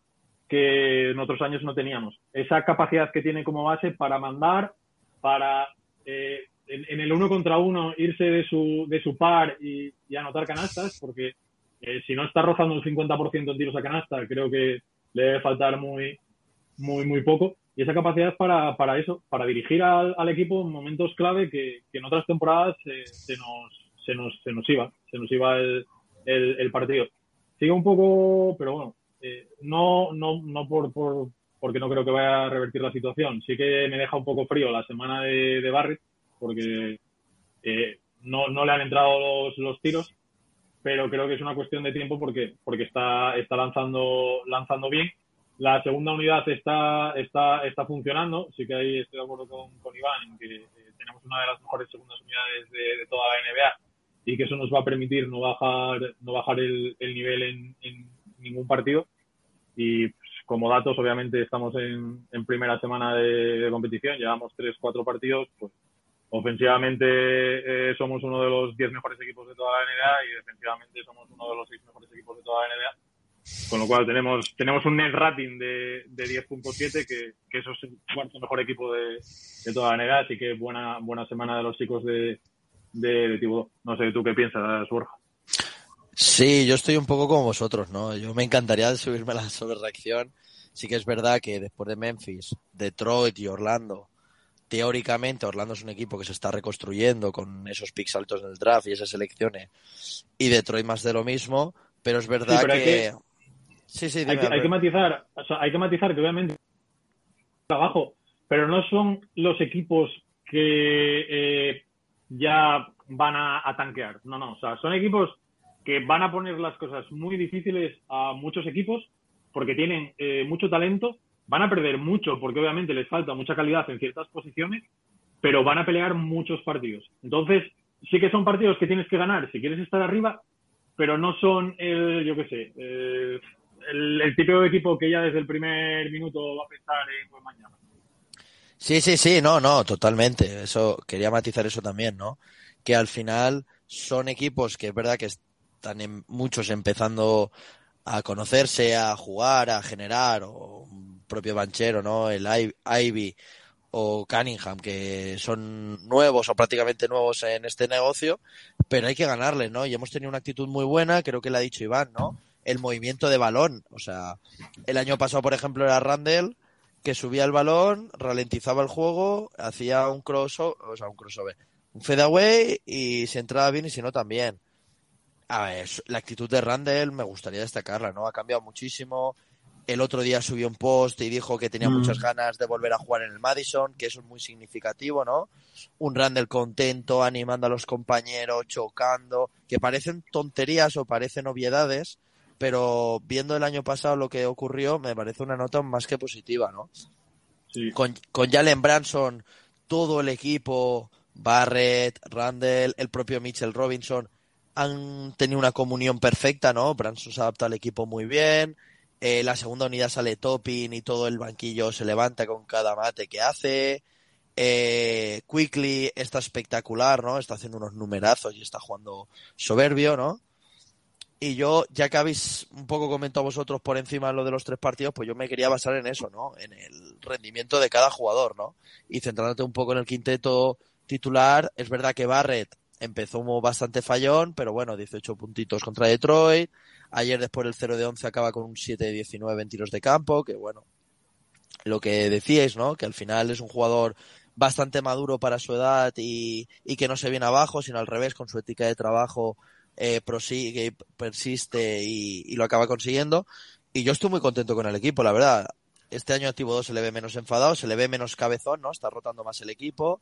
que en otros años no teníamos. Esa capacidad que tiene como base para mandar, para eh, en, el uno contra uno irse de su, de su par y, y anotar canastas, porque eh, si no está rozando el 50% en tiros a canasta, creo que le debe faltar muy, muy, muy poco. Y esa capacidad es para, para eso, para dirigir al, al, equipo en momentos clave que, que en otras temporadas se, nos, se, nos, se nos iba, se nos iba el, el, partido. Sigue un poco, pero bueno, eh, no, no, no por, por, porque no creo que vaya a revertir la situación. Sí que me deja un poco frío la semana de, de Barrett, porque eh, no, no le han entrado los, los tiros pero creo que es una cuestión de tiempo porque, porque está, está lanzando, lanzando bien. La segunda unidad está, está, está funcionando, sí que ahí estoy de acuerdo con, con Iván en que eh, tenemos una de las mejores segundas unidades de, toda la NBA y que eso nos va a permitir no bajar, no bajar el, el nivel en, ningún partido. Y pues, como datos, obviamente estamos en, en primera semana de, de competición, llevamos tres, cuatro partidos, pues ofensivamente eh, somos uno de los 10 mejores equipos de toda la NBA y defensivamente somos uno de los 6 mejores equipos de toda la NBA. Con lo cual tenemos, tenemos un net rating de, de 10.7, que, que eso es el cuarto mejor equipo de, de, toda la NBA. Así que buena, buena semana de los chicos de, de, de No sé, ¿tú qué piensas, Borja? Sí, yo estoy un poco como vosotros, ¿no? Yo me encantaría [LAUGHS] subirme a la sobrereacción. Sí que es verdad que después de Memphis, Detroit y Orlando, teóricamente Orlando es un equipo que se está reconstruyendo con esos picks altos en el draft y esas selecciones y Detroit más de lo mismo, pero es verdad que... Sí, sí, hay, que, matizar, hay que matizar que obviamente trabajo, pero no son los equipos que eh, ya van a, tanquear. No, no, o sea, son equipos que van a poner las cosas muy difíciles a muchos equipos porque tienen eh, mucho talento Van a perder mucho porque obviamente les falta mucha calidad en ciertas posiciones, pero van a pelear muchos partidos. Entonces, sí que son partidos que tienes que ganar si quieres estar arriba, pero no son el, yo qué sé, el, típico de equipo que ya desde el primer minuto va a pensar en pues, mañana. Sí, sí, sí, no, no, totalmente. Eso quería matizar eso también, ¿no? Que al final son equipos que es verdad que están en, muchos empezando a conocerse, a jugar, a generar, o propio Banchero, ¿no? El Ivy o Cunningham, que son nuevos o prácticamente nuevos en este negocio, pero hay que ganarle, ¿no? Y hemos tenido una actitud muy buena, creo que la ha dicho Iván, ¿no? El movimiento de balón, o sea, el año pasado, por ejemplo, era Randall, que subía el balón, ralentizaba el juego, hacía un crossover, o sea, un crossover, un fadeaway y si entraba bien y si no también. A ver, la actitud de Randall me gustaría destacarla, ¿no? Ha cambiado muchísimo, el otro día subió un post y dijo que tenía muchas mm. ganas de volver a jugar en el Madison, que eso es muy significativo, ¿no? Un Randall contento, animando a los compañeros, chocando, que parecen tonterías o parecen obviedades, pero viendo el año pasado lo que ocurrió, me parece una nota más que positiva, ¿no? Sí. Con, con Jalen Branson, todo el equipo, Barrett, Randall, el propio Mitchell Robinson, han tenido una comunión perfecta, ¿no? Branson se adapta al equipo muy bien, eh, la segunda unidad sale Topping y todo el banquillo se levanta con cada mate que hace. Eh, Quickly está espectacular, ¿no? Está haciendo unos numerazos y está jugando soberbio, ¿no? Y yo, ya que habéis un poco comentado vosotros por encima lo de los tres partidos, pues yo me quería basar en eso, ¿no? En el rendimiento de cada jugador, ¿no? Y centrándote un poco en el quinteto titular, es verdad que Barrett empezó bastante fallón, pero bueno, 18 puntitos contra Detroit. Ayer después el 0 de 11 acaba con un 7 de 19 en tiros de campo, que bueno, lo que decíais, ¿no? Que al final es un jugador bastante maduro para su edad y, y que no se viene abajo, sino al revés, con su ética de trabajo eh, prosigue, persiste y, lo acaba consiguiendo. Y yo estoy muy contento con el equipo, la verdad. Este año a Tibo 2 se le ve menos enfadado, se le ve menos cabezón, ¿no? Está rotando más el equipo.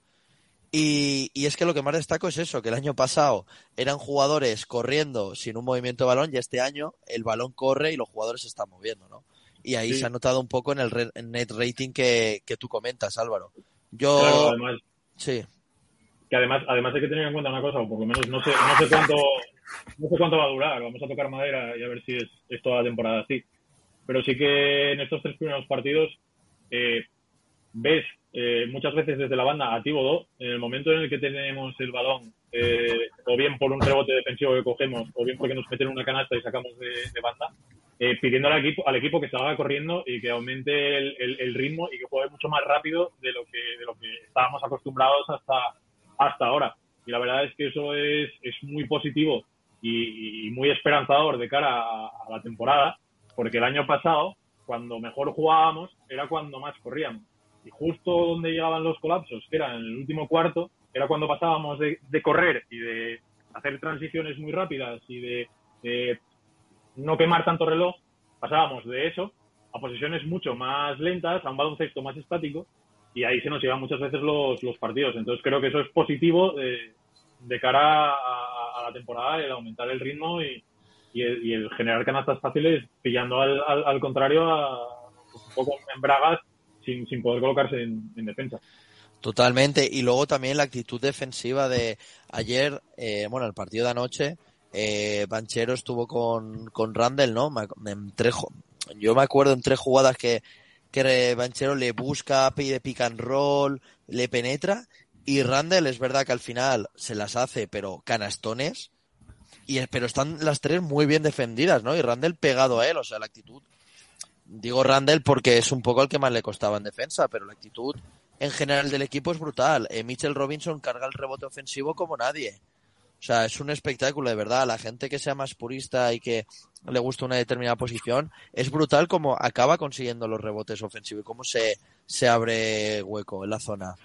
Y, y, es que lo que más destaco es eso, que el año pasado eran jugadores corriendo sin un movimiento de balón y este año el balón corre y los jugadores se están moviendo, ¿no? Y ahí se ha notado un poco en el net rating que, que tú comentas, Álvaro. Yo... sí. Que además, además hay que tener en cuenta una cosa, o por lo menos no sé, no sé cuánto, no sé cuánto va a durar, vamos a tocar madera y a ver si es, toda la temporada así. Pero sí que en estos tres primeros partidos eh, ves eh, muchas veces desde la banda a Tíbodo, en el momento en el que tenemos el balón, eh, o bien por un rebote defensivo que cogemos, o bien porque nos meten una canasta y sacamos de, banda, pidiendo al equipo, al equipo que corriendo y que aumente el, ritmo y que juegue mucho más rápido de lo que, de lo que estábamos acostumbrados hasta, hasta ahora. Y la verdad es que eso es, es muy positivo y, muy esperanzador de cara a, la temporada, porque el año pasado, cuando mejor jugábamos, era cuando más corríamos. Y justo donde llegaban los colapsos, que era en el último cuarto, era cuando pasábamos de, correr y de hacer transiciones muy rápidas y de, no quemar tanto reloj, pasábamos de eso a posiciones mucho más lentas, a un baloncesto más estático, y ahí se nos llevan muchas veces los, los partidos. Entonces creo que eso es positivo de, de cara a, la temporada, el aumentar el ritmo y, el, generar canastas fáciles, pillando al, al, contrario a, un poco en bragas sin, sin poder colocarse en, defensa. Totalmente. Y luego también la actitud defensiva de ayer, eh, bueno, el partido de anoche, eh, Banchero estuvo con, con Randall, ¿no? En yo me acuerdo en tres jugadas que, que Banchero le busca, pide pick and roll, le penetra y Randall es verdad que al final se las hace, pero canastones. Y, pero están las tres muy bien defendidas, ¿no? Y Randall pegado a él, o sea, la actitud. Digo Randall porque es un poco el que más le costaba en defensa, pero la actitud en general del equipo es brutal. Eh, Mitchell Robinson carga el rebote ofensivo como nadie. O sea, es un espectáculo, de verdad. La gente que sea más purista y que le gusta una determinada posición, es brutal como acaba consiguiendo los rebotes ofensivos y cómo se, se abre hueco en la zona.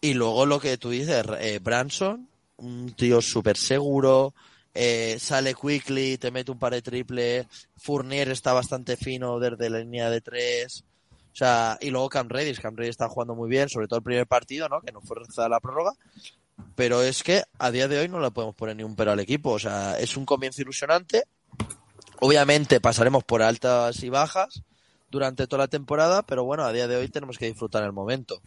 Y luego lo que tú dices, eh, Branson, un tío súper seguro, eh, sale quickly, te mete un par de triples, Fournier está bastante fino desde la línea de tres. O sea, y luego Cam Redis, Cam Redis está jugando muy bien, sobre todo el primer partido, ¿no? Que no fue la prórroga. Pero es que a día de hoy no le podemos poner ni un pero al equipo. O sea, es un comienzo ilusionante. Obviamente pasaremos por altas y bajas durante toda la temporada, pero bueno, a día de hoy tenemos que disfrutar el momento.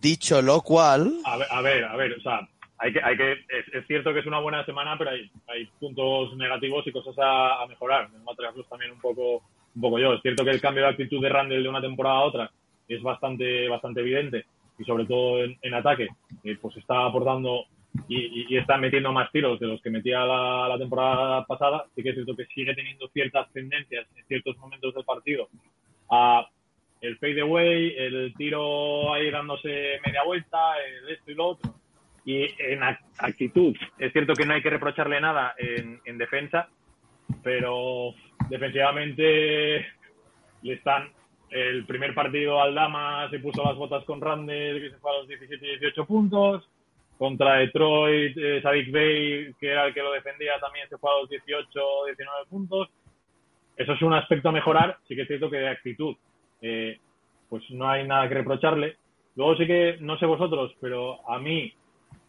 Dicho lo cual. A ver, a ver, o sea, hay que, hay que, es, cierto que es una buena semana, pero hay, hay puntos negativos y cosas a, mejorar. Vengo a también un poco, un poco yo. Es cierto que el cambio de actitud de Randall de una temporada a otra es bastante, bastante evidente y sobre todo en, ataque, eh, pues está aportando y, está metiendo más tiros de los que metía la, la, temporada pasada. Sí que es cierto que sigue teniendo ciertas tendencias en ciertos momentos del partido a el fade away, el tiro ahí dándose media vuelta, el esto y lo otro. Y en actitud, es cierto que no hay que reprocharle nada en, defensa, pero defensivamente le están. El primer partido Aldama se puso las botas con Randall, que se fue a los 17 y 18 puntos. Contra Detroit, eh, Sadik Bey, que era el que lo defendía, también se fue a los 18, 19 puntos. Eso es un aspecto a mejorar, sí que es cierto que de actitud eh, pues no hay nada que reprocharle. Luego sí que, no sé vosotros, pero a mí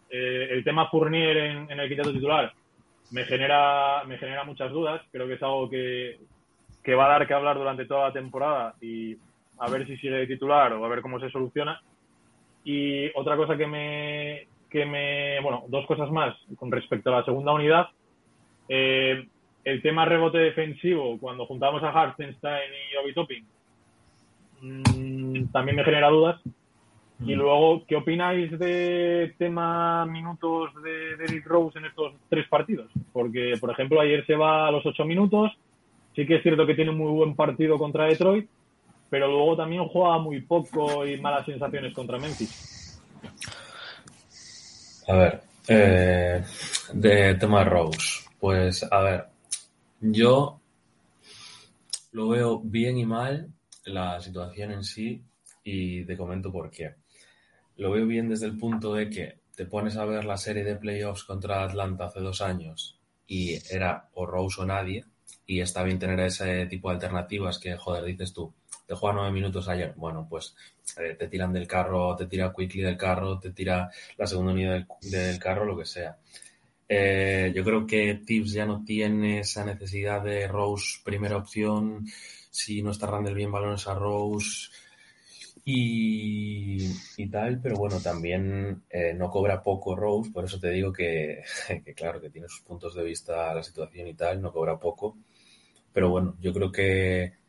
eh, el tema Fournier en, el quinteto titular me genera, me genera muchas dudas. Creo que es algo que, que va a dar que hablar durante toda la temporada y a ver si sigue titular o a ver cómo se soluciona. Y otra cosa que me, que me, bueno, dos cosas más con respecto a la segunda unidad. Eh, el tema rebote defensivo, cuando juntamos a Hartenstein y Obi Topping, Mm, también me genera dudas Y luego, ¿qué opináis de tema minutos de Derrick Rose en estos tres partidos? Porque, por ejemplo, ayer se va a los ocho minutos. Sí que es cierto que tiene un muy buen partido contra Detroit, pero luego también juega muy poco y malas sensaciones contra Memphis. A ver, eh, de tema Rose, pues a ver, yo lo veo bien y mal la situación en sí y te comento por qué. Lo veo bien desde el punto de que te pones a ver la serie de playoffs contra Atlanta hace dos años y era o Rose o nadie y está bien tener ese tipo de alternativas que, joder, dices tú, te juega nueve minutos ayer, bueno, pues eh, te tiran del carro, te tira Quickly del carro, te tira la segunda unidad del, carro, lo que sea. Eh, yo creo que Tips ya no tiene esa necesidad de Rose primera opción, si no está Randall bien balones a Rose y, tal, pero bueno, también eh, no cobra poco Rose, por eso te digo que, [LAUGHS] que, claro, que tiene sus puntos de vista la situación y tal, no cobra poco, pero bueno, yo creo que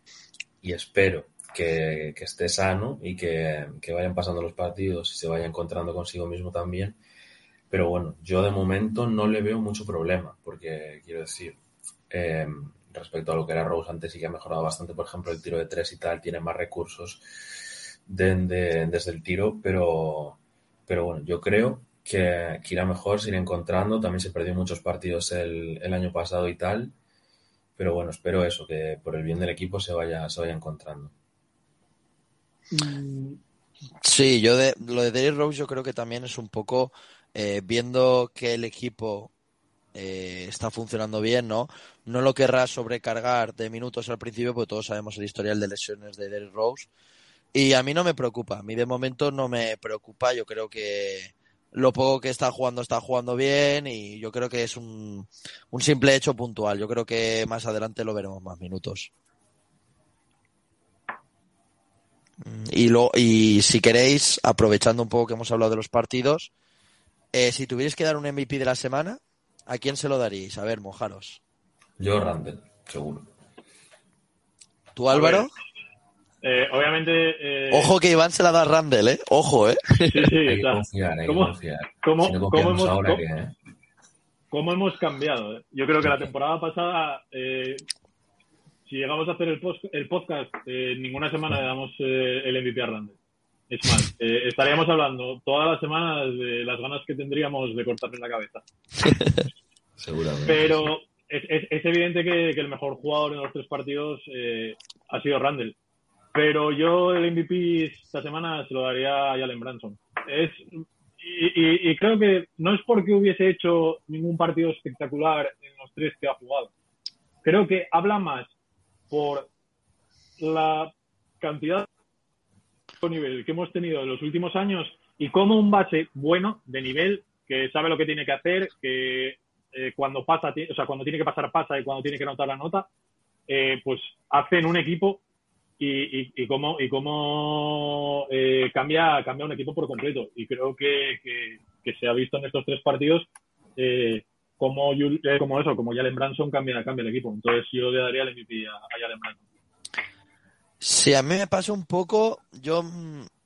y espero que, esté sano y que, vayan pasando los partidos y se vaya encontrando consigo mismo también. Pero bueno, yo de momento no le veo mucho problema, porque quiero decir, eh, respecto a lo que era Rose antes, sí que ha mejorado bastante, por ejemplo, el tiro de tres y tal, tiene más recursos desde el tiro, pero, pero bueno, yo creo que, irá mejor, se irá encontrando. También se perdió muchos partidos el, el año pasado y tal. Pero bueno, espero eso, que por el bien del equipo se vaya, se vaya encontrando. Sí, yo de lo de Derrick Rose yo creo que también es un poco eh, viendo que el equipo eh, está funcionando bien, ¿no? No lo querrá sobrecargar de minutos al principio, porque todos sabemos el historial de lesiones de Derrick Rose. Y a mí no me preocupa, a mí de momento no me preocupa, yo creo que lo poco que está jugando está jugando bien y yo creo que es un, un simple hecho puntual, yo creo que más adelante lo veremos más minutos. Y, lo, y si queréis, aprovechando un poco que hemos hablado de los partidos, eh, si tuvierais que dar un MVP de la semana, ¿a quién se lo daríais? A ver, mojaros. Yo, Randall, seguro. ¿Tú, Álvaro? Eh, obviamente. Eh... Ojo que Iván se la da a Randall, ¿eh? Ojo, ¿eh? Sí, sí, [LAUGHS] hay que confiar, hay ¿Cómo, que confiar. ¿cómo, si no ¿cómo hemos, ahora que, ¿eh? ¿Cómo hemos cambiado? Yo creo que la temporada pasada eh, si llegamos a hacer el, el podcast, eh, ninguna semana le damos eh, el MVP a Randall. Es más, eh, estaríamos hablando todas las semanas de las ganas que tendríamos de cortarle la cabeza. [LAUGHS] Seguramente. Pero es, es, evidente que, el mejor jugador en los tres partidos ha sido Randall. Pero yo el MVP esta semana se lo daría a Jalen Branson. Es, y, y creo que no es porque hubiese hecho ningún partido espectacular en los tres que ha jugado. Creo que habla más por la cantidad nivel que hemos tenido en los últimos años y como un base bueno de nivel que sabe lo que tiene que hacer, que eh, cuando pasa, o sea, cuando tiene que pasar pasa y cuando tiene que anotar la nota, eh, pues hace en un equipo y, y, cómo, y cómo eh, cambia, cambia un equipo por completo. Y creo que, que, se ha visto en estos tres partidos como, eh, como eso, como Jalen Branson cambia, cambia el equipo. Entonces yo le daría el MVP a, a Jalen Branson. Sí, a mí me pasa un poco, yo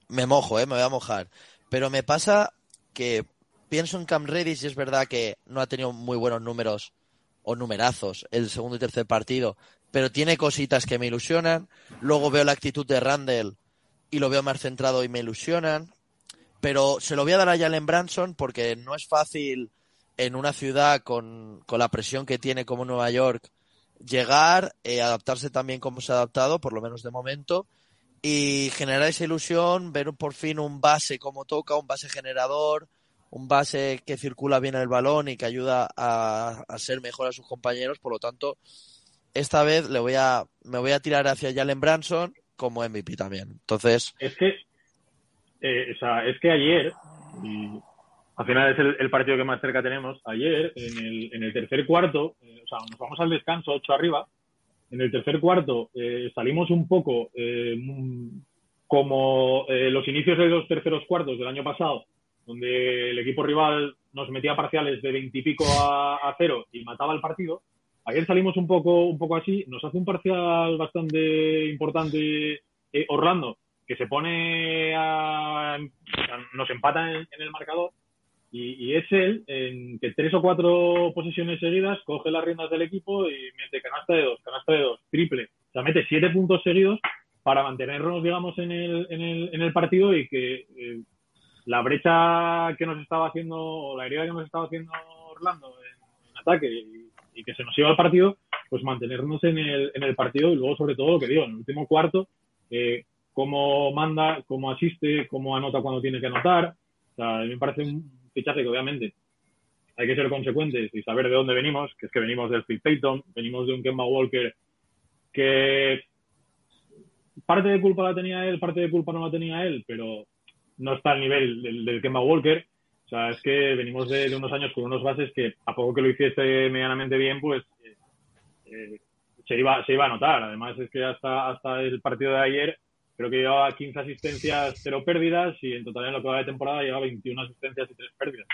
me mojo, eh, me voy a mojar, pero me pasa que pienso en Cam Reddish y es verdad que no ha tenido muy buenos números o numerazos el segundo y tercer partido, pero tiene cositas que me ilusionan. Luego veo la actitud de Randall y lo veo más centrado y me ilusionan. Pero se lo voy a dar a Jalen Branson porque no es fácil en una ciudad con, con la presión que tiene como Nueva York, llegar, eh, adaptarse también como se ha adaptado, por lo menos de momento, y generar esa ilusión, ver por fin un base como toca, un base generador, un base que circula bien el balón y que ayuda a, ser mejor a sus compañeros, por lo tanto, esta vez le voy a, me voy a tirar hacia Jalen Branson como MVP también. Entonces. Es que, eh, es que ayer, al final es el, partido que más cerca tenemos. Ayer, en el, en el tercer cuarto, eh, o sea, nos vamos al descanso, 8 arriba. En el tercer cuarto eh, salimos un poco eh, como los inicios de los terceros cuartos del año pasado, donde el equipo rival nos metía parciales de veintipico a, a cero y mataba el partido. Ayer salimos un poco, un poco así, nos hace un parcial bastante importante Orlando que se pone a, nos empata en, el marcador y, es él en que tres o cuatro posiciones seguidas coge las riendas del equipo y mete canasta de dos, canasta de dos, triple, o sea, mete siete puntos seguidos para mantenernos, digamos, en el, en el, en el partido y que eh, la brecha que nos estaba haciendo, o la herida que nos estaba haciendo Orlando en, ataque y, que se nos iba al partido, pues mantenernos en el, en el partido y luego, sobre todo, lo que digo, en el último cuarto, eh, cómo manda, cómo asiste, cómo anota cuando tiene que anotar. O sea, a mí me parece un fichaje que obviamente hay que ser consecuentes y saber de dónde venimos, que es que venimos del Phil Payton, venimos de un Kemba Walker que parte de culpa la tenía él, parte de culpa no la tenía él, pero no está al nivel del, del Kemba Walker. O sea, es que venimos de, unos años con unos bases que a poco que lo hiciese medianamente bien, pues eh, eh, se, iba, se iba a notar. Además es que hasta, hasta el partido de ayer creo que llevaba 15 asistencias, cero pérdidas y en total en lo que va de temporada lleva 21 asistencias y 3 pérdidas.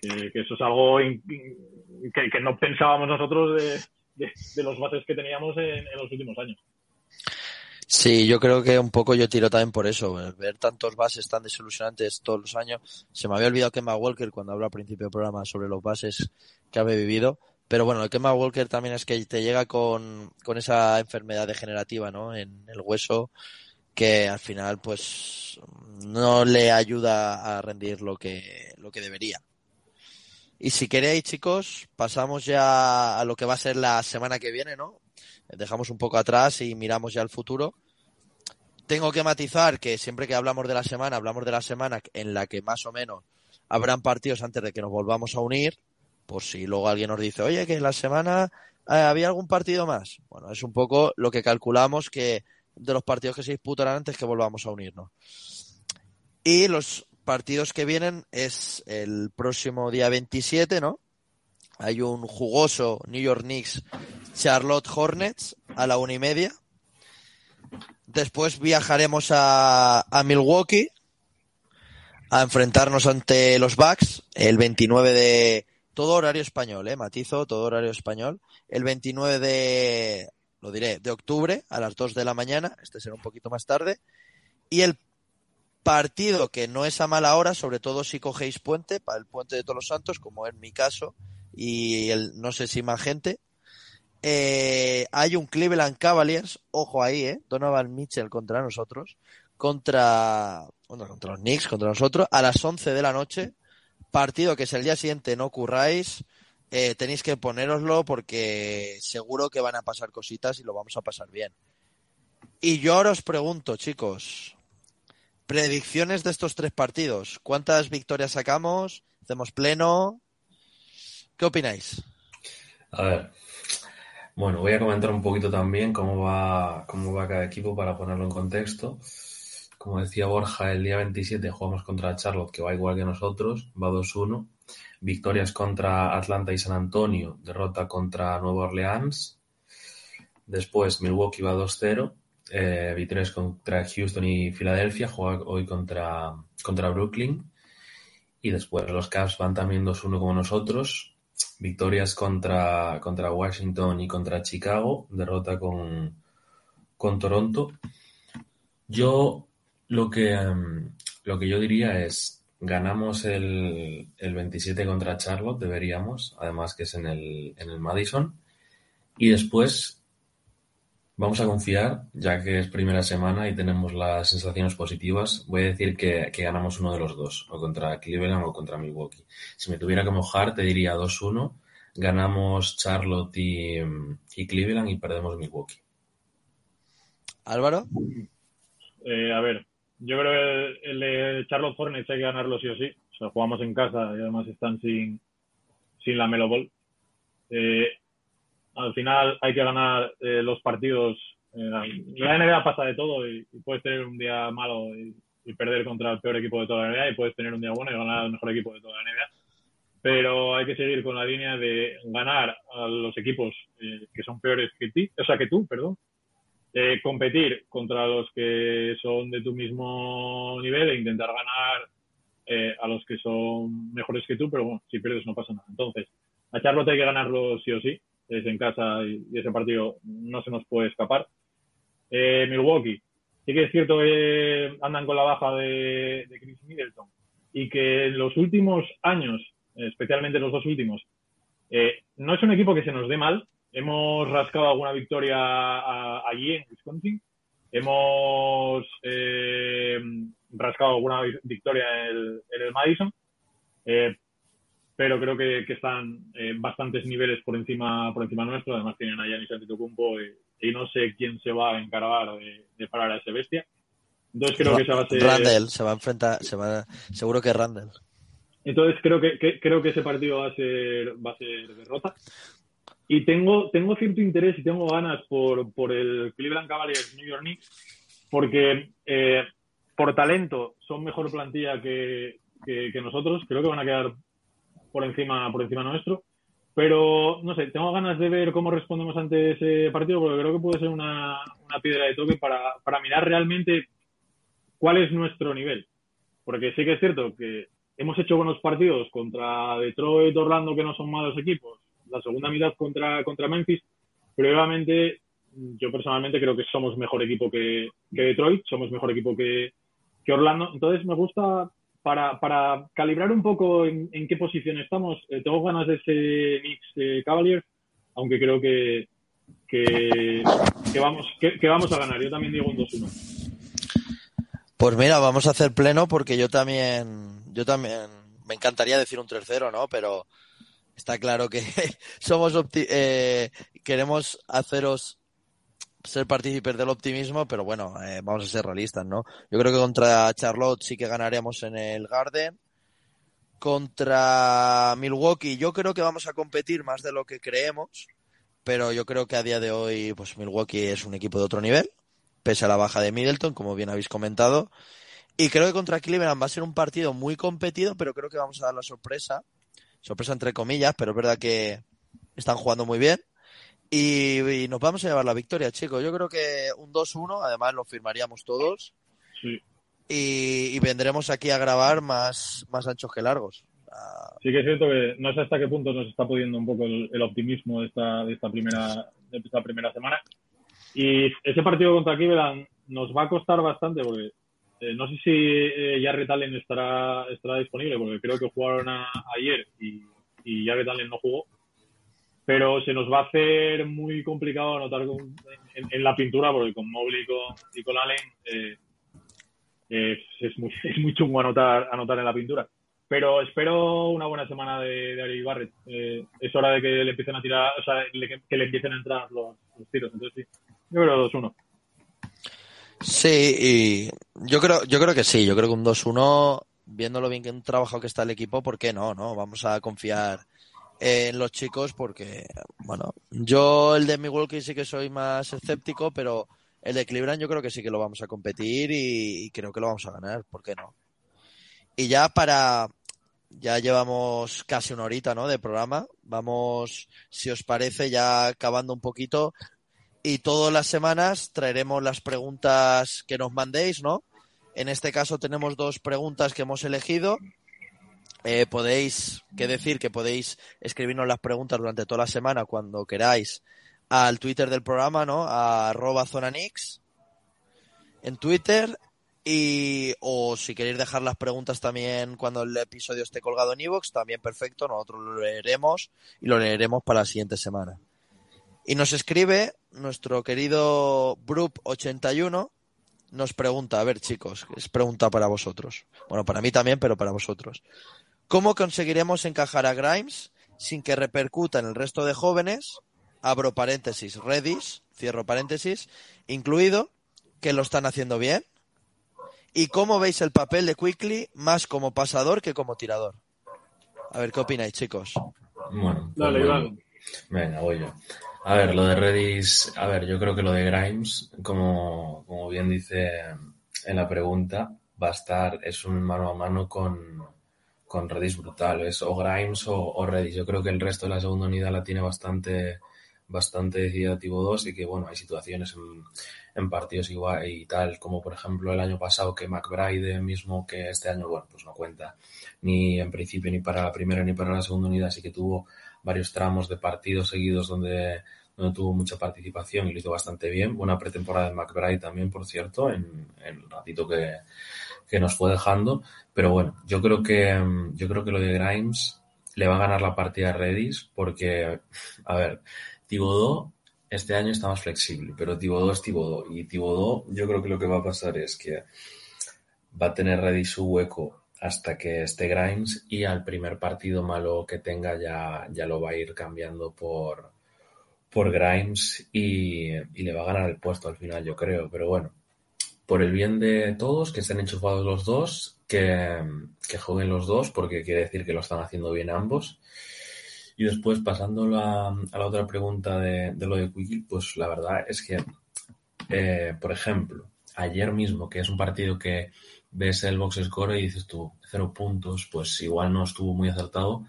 Que, eso es algo que, no pensábamos nosotros de, de, los bases que teníamos en los últimos años. Sí, yo creo que un poco yo tiro también por eso. Ver tantos bases tan desilusionantes todos los años. Se me había olvidado Kemba Walker cuando habló al principio del programa sobre los bases que había vivido. Pero bueno, el Kemba Walker también es que te llega con, con esa enfermedad degenerativa, ¿no? En el hueso que al final pues no le ayuda a rendir lo que, lo que debería. Y si queréis, chicos, pasamos ya a lo que va a ser la semana que viene, ¿no? dejamos un poco atrás y miramos ya al futuro. Tengo que matizar que siempre que hablamos de la semana, hablamos de la semana en la que más o menos habrán partidos antes de que nos volvamos a unir, por si luego alguien nos dice, oye, que en la semana eh, había algún partido más. Bueno, es un poco lo que calculamos que de los partidos que se disputarán antes que volvamos a unirnos. Y los partidos que vienen es el próximo día 27, ¿no? Hay un jugoso New York Knicks Charlotte Hornets a la una y media. Después viajaremos a, Milwaukee a enfrentarnos ante los Bucks el 29 de todo horario español, eh, matizo, todo horario español, el 29 de lo diré, de octubre a las 2 de la mañana, este será un poquito más tarde, y el partido que no es a mala hora, sobre todo si cogéis puente, para el puente de todos los santos, como en mi caso, y el no sé si más gente, eh, hay un Cleveland Cavaliers, ojo ahí, ¿eh? Donovan Mitchell contra nosotros, contra, contra los Knicks, contra nosotros, a las 11 de la noche, partido que es el día siguiente no curráis, eh, tenéis que ponéroslo porque seguro que van a pasar cositas y lo vamos a pasar bien. Y yo ahora os pregunto, chicos, predicciones de estos tres partidos. ¿Cuántas victorias sacamos? ¿Hacemos pleno? ¿Qué opináis? A ver, bueno, voy a comentar un poquito también cómo va, cómo va cada equipo para ponerlo en contexto. Como decía Borja, el día 27 jugamos contra Charlotte, que va igual que nosotros, va 2-1. Victorias contra Atlanta y San Antonio, derrota contra Nueva Orleans. Después Milwaukee va 2-0. Eh, victorias contra Houston y Filadelfia, juega hoy contra, contra Brooklyn. Y después los Cavs van también 2-1 como nosotros victorias contra, contra Washington y contra Chicago, derrota con, con Toronto. Yo lo que, em, lo que yo diría es, ganamos el, el 27 contra Charlotte, deberíamos, además que es en el, en el Madison, y después vamos a confiar, ya que es primera semana y tenemos las sensaciones positivas, voy a decir que, que ganamos uno de los dos, o contra Cleveland o contra Milwaukee. Si me tuviera que mojar, te diría 2-1 ganamos Charlotte y, Cleveland y perdemos Milwaukee. Álvaro. Eh, a ver, yo creo que el, de Charlotte Hornets hay que ganarlo sí o sí. O sea, jugamos en casa y además están sin, sin la Melo Ball. Eh, al final hay que ganar eh, los partidos. la NBA pasa de todo y, puedes tener un día malo y, y, perder contra el peor equipo de toda la NBA y puedes tener un día bueno y ganar al mejor equipo de toda la NBA pero hay que seguir con la línea de ganar a los equipos eh, que son peores que ti, o sea, que tú, perdón, eh, competir contra los que son de tu mismo nivel e intentar ganar eh, a los que son mejores que tú, pero bueno, si pierdes no pasa nada. Entonces, a Charlotte hay que ganarlo sí o sí, es en casa y, ese partido no se nos puede escapar. Milwaukee, sí que es cierto que andan con la baja de, Chris Middleton y que en los últimos años, especialmente los dos últimos, eh, no es un equipo que se nos dé mal. Hemos rascado alguna victoria allí en Wisconsin. Hemos eh, rascado alguna victoria en el, Madison. Eh, pero creo que, están bastantes niveles por encima por encima nuestro. Además tienen a Yanis Antetokounmpo y, y no sé quién se va a encargar de, parar a ese bestia. Entonces creo que esa va a ser... Randall se va a enfrentar, se va, seguro que Randall. Entonces creo que, creo que ese partido va a ser va a ser derrota. Y tengo, tengo cierto interés y tengo ganas por, por el Cleveland Cavaliers New York Knicks, porque eh, por talento son mejor plantilla que, que, que, nosotros. Creo que van a quedar por encima, por encima nuestro. Pero, no sé, tengo ganas de ver cómo respondemos ante ese partido porque creo que puede ser una, piedra de toque para, mirar realmente cuál es nuestro nivel. Porque sí que es cierto que hemos hecho buenos partidos contra Detroit, Orlando, que no son malos equipos, la segunda mitad contra, contra Memphis, pero obviamente yo personalmente creo que somos mejor equipo que, Detroit, somos mejor equipo que, que Orlando. Entonces me gusta para, para calibrar un poco en, qué posición estamos, eh, tengo ganas de ese mix de Cavaliers, aunque creo que, que, vamos, que, vamos a ganar. Yo también digo un 2-1. Pues mira, vamos a hacer pleno porque yo también, yo también me encantaría decir un 3-0, ¿no? Pero está claro que [LAUGHS] somos eh, queremos haceros ser partícipes del optimismo, pero bueno, eh, vamos a ser realistas, ¿no? Yo creo que contra Charlotte sí que ganaremos en el Garden. Contra Milwaukee yo creo que vamos a competir más de lo que creemos, pero yo creo que a día de hoy pues Milwaukee es un equipo de otro nivel, pese a la baja de Middleton, como bien habéis comentado. Y creo que contra Cleveland va a ser un partido muy competido, pero creo que vamos a dar la sorpresa. Sorpresa entre comillas, pero es verdad que están jugando muy bien. Y, nos vamos a llevar la victoria, chicos. Yo creo que un 2-1, además lo firmaríamos todos. Sí. Y, vendremos aquí a grabar más, más anchos que largos. Sí que es cierto que no sé hasta qué punto nos está pudiendo un poco el, optimismo de esta, de esta primera de esta primera semana. Y ese partido contra Cleveland nos va a costar bastante porque eh, no sé si eh, Jarrett Allen estará, estará disponible porque creo que jugaron ayer y, y Jarrett Allen no jugó pero se nos va a hacer muy complicado anotar en, la pintura porque con Mobley y con, Allen eh, es, muy, [LAUGHS] es muy chungo anotar, anotar en la pintura. Pero espero una buena semana de, de Ari Barrett. Eh, es hora de que le empiecen a tirar, o sea, que le empiecen a entrar los, tiros. Entonces sí, yo creo 2-1. Sí, y yo creo, yo creo que sí, yo creo que un 2-1, viendo lo bien que un trabajo que está el equipo, ¿por qué no? no? Vamos a confiar en los chicos porque, bueno, yo el de Milwaukee sí que soy más escéptico, pero el de Cleveland yo creo que sí que lo vamos a competir y, creo que lo vamos a ganar, ¿por qué no? Y ya para, ya llevamos casi una horita, ¿no? De programa. Vamos, si os parece, ya acabando un poquito. Y todas las semanas traeremos las preguntas que nos mandéis, ¿no? En este caso tenemos dos preguntas que hemos elegido eh, podéis, que decir que podéis escribirnos las preguntas durante toda la semana cuando queráis al Twitter del programa, ¿no? A arroba zonanix en Twitter y o si queréis dejar las preguntas también cuando el episodio esté colgado en iVoox, también perfecto, nosotros lo leeremos y lo leeremos para la siguiente semana. Y nos escribe nuestro querido Brup81, nos pregunta, a ver chicos, es pregunta para vosotros. Bueno, para mí también, pero para vosotros. ¿Cómo conseguiremos encajar a Grimes sin que repercuta en el resto de jóvenes? Abro paréntesis, Redis, cierro paréntesis, incluido, que lo están haciendo bien. ¿Y cómo veis el papel de Quickly más como pasador que como tirador? A ver, ¿qué opináis, chicos? Bueno, pues Dale, Venga, voy yo. A ver, lo de Redis, a ver, yo creo que lo de Grimes, como, como bien dice en la pregunta, va a estar, es un mano a mano con, con Redis brutal. Es o Grimes o, Redis. Yo creo que el resto de la segunda unidad la tiene bastante bastante decidida tipo 2 y que bueno, hay situaciones en, partidos igual y tal, como por ejemplo el año pasado que McBride mismo que este año, bueno, pues no cuenta ni en principio ni para la primera ni para la segunda unidad, así que tuvo varios tramos de partidos seguidos donde, donde tuvo mucha participación y lo hizo bastante bien. Buena pretemporada de McBride también, por cierto, en, el ratito que, que nos fue dejando. Pero bueno, yo creo que yo creo que lo de Grimes le va a ganar la partida a Redis porque, a ver, Tibodó este año está más flexible, pero Tibodó es Tibodó. Y Tibodó, yo creo que lo que va a pasar es que va a tener Redis su hueco hasta que esté Grimes y al primer partido malo que tenga ya, ya lo va a ir cambiando por, por Grimes y, y le va a ganar el puesto al final, yo creo. Pero bueno, por el bien de todos, que estén enchufados los dos, que, que jueguen los dos, porque quiere decir que lo están haciendo bien ambos. Y después, pasando a, a la otra pregunta de, de lo de Quickly, pues la verdad es que, eh, por ejemplo, ayer mismo, que es un partido que ves el box score y dices tú, cero puntos, pues igual no estuvo muy acertado,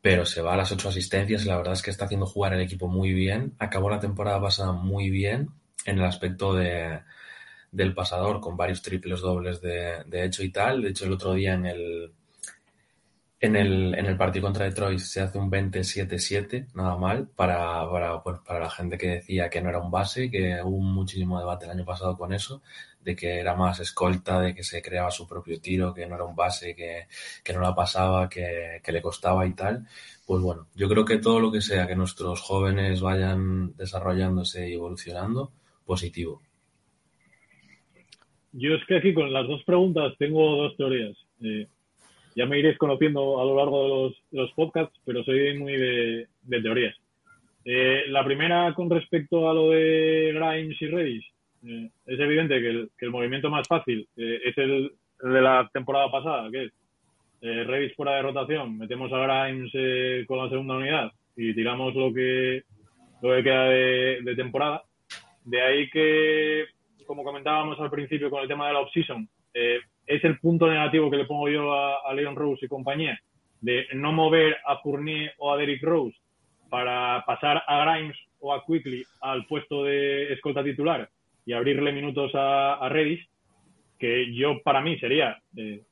pero se va a las ocho asistencias y la verdad es que está haciendo jugar el equipo muy bien. Acabó la temporada pasada muy bien en el aspecto de, del pasador con varios triples dobles de, de, hecho y tal. De hecho, el otro día en el, en el, en el partido contra Detroit se hace un 27-7, nada mal, para, para, pues, para la gente que decía que no era un base, que hubo muchísimo debate el año pasado con eso, de que era más escolta, de que se creaba su propio tiro, que no era un base, que, que no la pasaba, que, que le costaba y tal. Pues bueno, yo creo que todo lo que sea que nuestros jóvenes vayan desarrollándose y evolucionando, positivo. Yo es que aquí con las dos preguntas tengo dos teorías. Eh, ya me iréis conociendo a lo largo de los, los podcasts, pero soy muy de, de teorías. Eh, la primera con respecto a lo de Grimes y Redis. Eh, es evidente que el, que el, movimiento más fácil eh, es el, de la temporada pasada, que es eh, Redis fuera de rotación, metemos a Grimes con la segunda unidad y tiramos lo que, lo que queda de, de temporada. De ahí que como comentábamos al principio con el tema de la off-season, eh, es el punto negativo que le pongo yo a, a, Leon Rose y compañía, de no mover a Fournier o a Derrick Rose para pasar a Grimes o a Quickly al puesto de escolta titular y abrirle minutos a, a Redis, que yo para mí sería eh,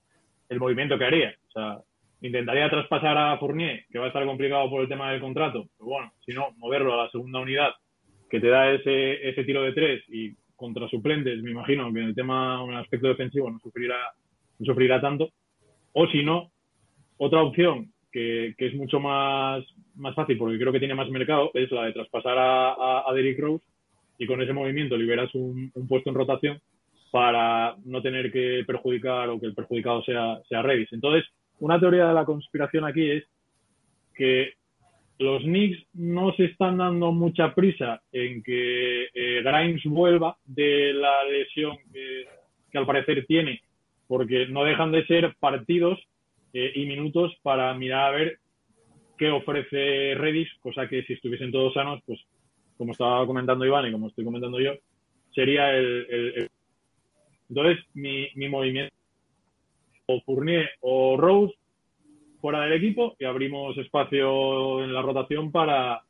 el movimiento que haría. O sea, intentaría traspasar a Fournier, que va a estar complicado por el tema del contrato, pero bueno, si no, moverlo a la segunda unidad que te da ese, ese tiro de tres y contra suplentes, me imagino que en el tema, en el aspecto defensivo no sufrirá, no sufrirá tanto. O si no, otra opción que, que, es mucho más, más fácil porque creo que tiene más mercado es la de traspasar a, a, a Derrick Rose y con ese movimiento liberas un, puesto en rotación para no tener que perjudicar o que el perjudicado sea, sea Revis. Entonces, una teoría de la conspiración aquí es que los Knicks no se están dando mucha prisa en que eh, Grimes vuelva de la lesión que, que, al parecer tiene, porque no dejan de ser partidos eh, y minutos para mirar a ver qué ofrece Redis, cosa que si estuviesen todos sanos, pues como estaba comentando Iván y como estoy comentando yo, sería el... el. Entonces, mi, mi movimiento o Fournier o Rose fuera del equipo y abrimos espacio en la rotación para,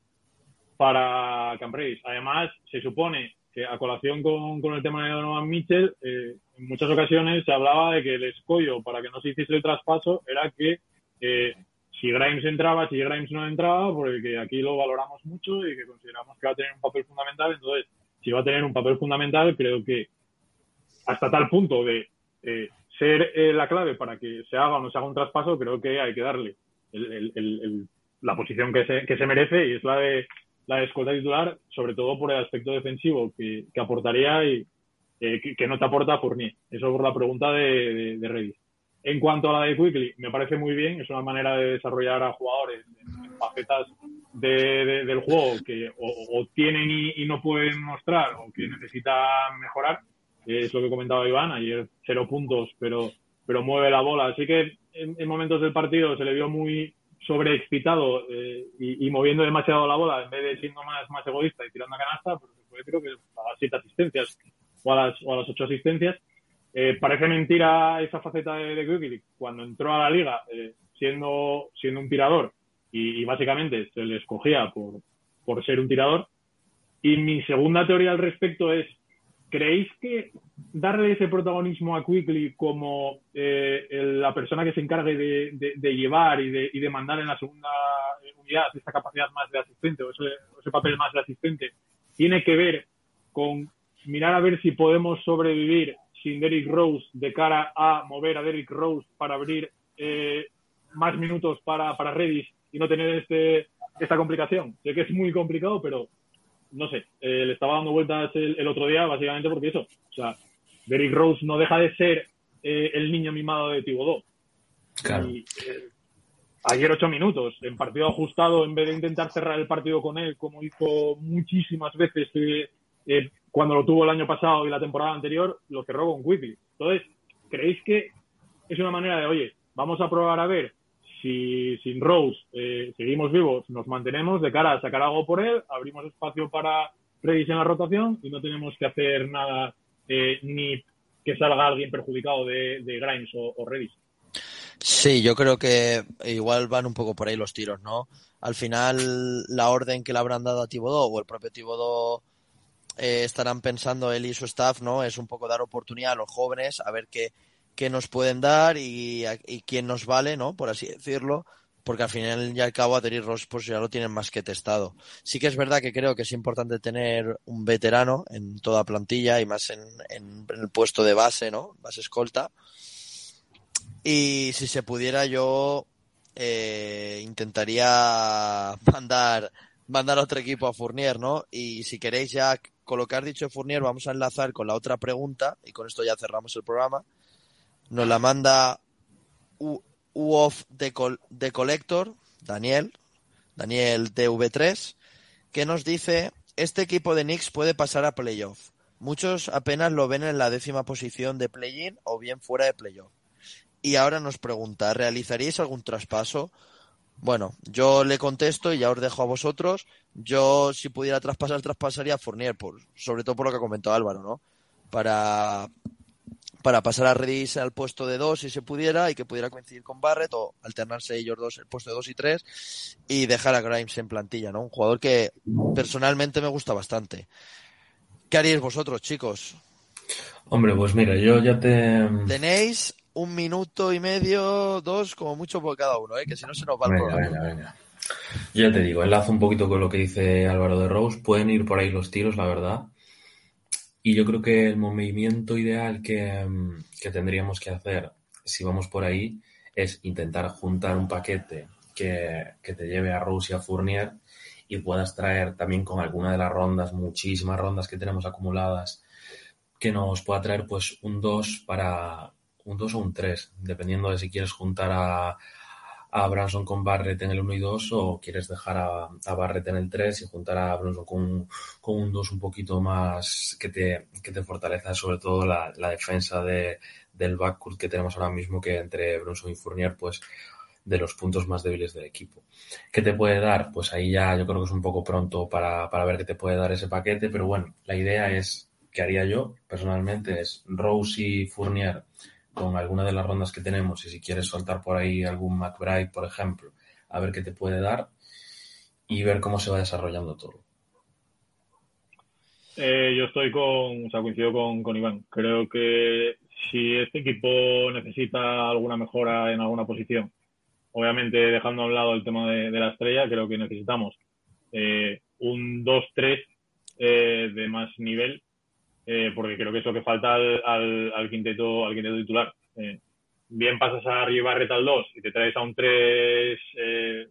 para Campreis. Además, se supone que a colación con, con el tema de Donovan Mitchell, eh, en muchas ocasiones se hablaba de que el escollo para que no se hiciese el traspaso era que eh, si Grimes entraba, si Grimes no entraba, porque aquí lo valoramos mucho y que consideramos que va a tener un papel fundamental. Entonces, si va a tener un papel fundamental, creo que hasta tal punto de eh, ser eh, la clave para que se haga o no se haga un traspaso, creo que hay que darle el, la posición que se, que se merece y es la de la de escolta titular, sobre todo por el aspecto defensivo que, aportaría y eh, que, no te aporta Fournier. Eso por la pregunta de, de, de. En cuanto a la de Quickly, me parece muy bien, es una manera de desarrollar a jugadores en, facetas de, de, del juego que o, o tienen y, y, no pueden mostrar o que necesitan mejorar es lo que comentaba Iván, ayer cero puntos, pero, pero mueve la bola. Así que en, en momentos del partido se le vio muy sobreexcitado eh, y, y, moviendo demasiado la bola en vez de siendo más, más egoísta y tirando a canasta, se fue creo que a las siete asistencias o a las, o a las ocho asistencias. Eh, parece mentira esa faceta de, de cuando entró a la liga eh, siendo, siendo un tirador y, y, básicamente se le escogía por, por ser un tirador. Y mi segunda teoría al respecto es ¿Creéis que darle ese protagonismo a Quickly como eh, la persona que se encargue de, de, llevar y de, y de, mandar en la segunda profundidad, esa capacidad más de asistente o ese, papel más de asistente, tiene que ver con mirar a ver si podemos sobrevivir sin Derrick Rose de cara a mover a Derrick Rose para abrir eh, más minutos para, para Redis y no tener este, esta complicación. Sé que es muy complicado, pero no sé, eh, le estaba dando vueltas el, otro día básicamente porque eso, o sea, Derrick Rose no deja de ser eh, el niño mimado de Tibodó. Claro. Y, ayer ocho minutos, en partido ajustado, en vez de intentar cerrar el partido con él, como hizo muchísimas veces cuando lo tuvo el año pasado y la temporada anterior, lo cerró con Quickly. Entonces, ¿creéis que es una manera de, oye, vamos a probar a ver si sin Rose eh, seguimos vivos, nos mantenemos de cara a sacar algo por él, abrimos espacio para Redis en la rotación y no tenemos que hacer nada eh, ni que salga alguien perjudicado de, Grimes o, o, Redis. Sí, yo creo que igual van un poco por ahí los tiros, ¿no? Al final, la orden que le habrán dado a Tibodó o el propio Tibodó eh, estarán pensando él y su staff, ¿no? Es un poco dar oportunidad a los jóvenes a ver qué, qué nos pueden dar y, quién nos vale, ¿no? Por así decirlo, porque al final y al cabo a Ross pues ya lo tienen más que testado. Sí que es verdad que creo que es importante tener un veterano en toda plantilla y más en, el puesto de base, ¿no? Base escolta. Y si se pudiera yo eh, intentaría [LAUGHS] mandar mandar otro equipo a Fournier, ¿no? Y si queréis ya colocar dicho Fournier, vamos a enlazar con la otra pregunta y con esto ya cerramos el programa nos la manda U, of the, Collector, Daniel, Daniel TV3, que nos dice, este equipo de Knicks puede pasar a playoff. Muchos apenas lo ven en la décima posición de play-in o bien fuera de playoff. Y ahora nos pregunta, ¿realizaríais algún traspaso? Bueno, yo le contesto y ya os dejo a vosotros. Yo, si pudiera traspasar, traspasaría a Fournier, por, sobre todo por lo que comentó Álvaro, ¿no? Para, para pasar a Redis al puesto de dos si se pudiera y que pudiera coincidir con Barrett o alternarse ellos dos el puesto de dos y tres y dejar a Grimes en plantilla, ¿no? Un jugador que personalmente me gusta bastante. ¿Qué haríais vosotros, chicos? Hombre, pues mira, yo ya te... Tenéis un minuto y medio, dos, como mucho por cada uno, ¿eh? que si no se nos va el programa. Venga, venga. Yo ya te digo, enlazo un poquito con lo que dice Álvaro de Rose. Pueden ir por ahí los tiros, la verdad. Y yo creo que el movimiento ideal que, mm, que, tendríamos que hacer si vamos por ahí es intentar juntar un paquete que, que, te lleve a Rose y a Fournier y puedas traer también con alguna de las rondas, muchísimas rondas que tenemos acumuladas, que nos pueda traer pues un 2 para un 2 o un 3, dependiendo de si quieres juntar a, a Branson con Barrett en el 1 y 2 o quieres dejar a, Barrett en el 3 y juntar a Branson con, con un 2 un poquito más que te, que te fortaleza sobre todo la, la defensa de, del backcourt que tenemos ahora mismo que entre Branson y Fournier pues de los puntos más débiles del equipo. ¿Qué te puede dar? Pues ahí ya yo creo que es un poco pronto para, para ver qué te puede dar ese paquete, pero bueno, la idea es, que haría yo personalmente, es Rose y Fournier con alguna de las rondas que tenemos y si quieres soltar por ahí algún McBride, por ejemplo, a ver qué te puede dar y ver cómo se va desarrollando todo. Eh, yo estoy con, o sea, coincido con, con Iván. Creo que si este equipo necesita alguna mejora en alguna posición, obviamente dejando a un lado el tema de, la estrella, creo que necesitamos eh, un 2-3 eh, de más nivel eh, porque creo que es lo que falta al, al, quinteto, al quinteto titular. Eh, bien pasas a Barrett al 2 y te traes a un 3 eh,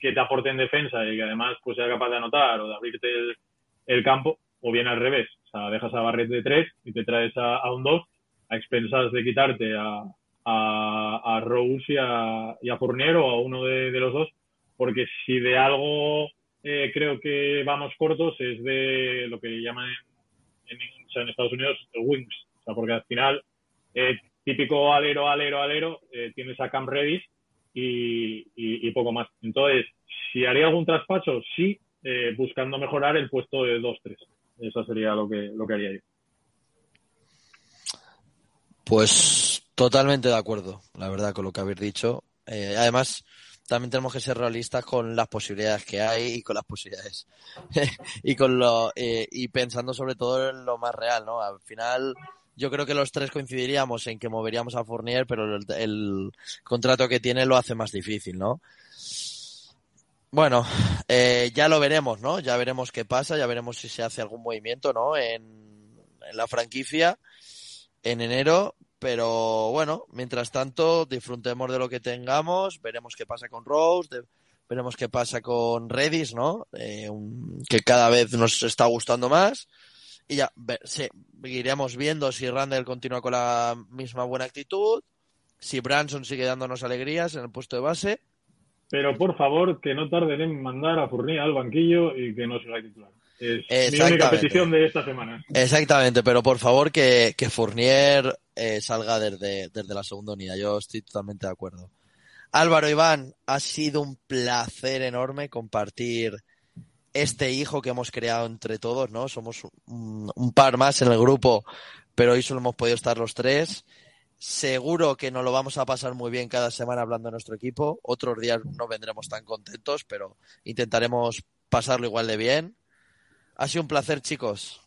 que te aporte en defensa y que además pues sea capaz de anotar o de abrirte el, campo, o bien al revés. O sea, dejas a Barrett de 3 y te traes a, un 2 a expensas de quitarte a, a, a Rose y a, y a Fournier o a uno de, de los dos, porque si de algo creo que vamos cortos es de lo que llaman en, Estados Unidos wings, o sea, porque al final, eh, típico alero, alero, alero, eh, tienes a Cam Redis y, poco más. Entonces, si haría algún traspaso, sí, eh, buscando mejorar el puesto de 2-3. Eso sería lo que, lo que haría yo. Pues totalmente de acuerdo, la verdad, con lo que habéis dicho. además, también tenemos que ser realistas con las posibilidades que hay y con las posibilidades [LAUGHS] y con lo eh, y pensando sobre todo en lo más real, ¿no? Al final yo creo que los tres coincidiríamos en que moveríamos a Fournier, pero el, contrato que tiene lo hace más difícil, ¿no? Bueno, eh, ya lo veremos, ¿no? Ya veremos qué pasa, ya veremos si se hace algún movimiento, ¿no? En, en la franquicia en enero, pero bueno, mientras tanto, disfrutemos de lo que tengamos, veremos qué pasa con Rose, veremos qué pasa con Redis, ¿no? Eh, que cada vez nos está gustando más. Y ya, ver- sí, iremos viendo si Randall continúa con la misma buena actitud, si Branson sigue dándonos alegrías en el puesto de base. Pero por favor, que no tarden en mandar a Fournier al banquillo y que no siga titular. Es mi única petición de esta semana. Exactamente, pero por favor que, que Fournier eh, salga desde, desde la segunda unidad. Yo estoy totalmente de acuerdo. Álvaro Iván, ha sido un placer enorme compartir este hijo que hemos creado entre todos, ¿no? Somos un, un par más en el grupo, pero hoy solo hemos podido estar los tres. Seguro que nos lo vamos a pasar muy bien cada semana hablando de nuestro equipo. Otros días no vendremos tan contentos, pero intentaremos pasarlo igual de bien. Ha sido un placer, chicos.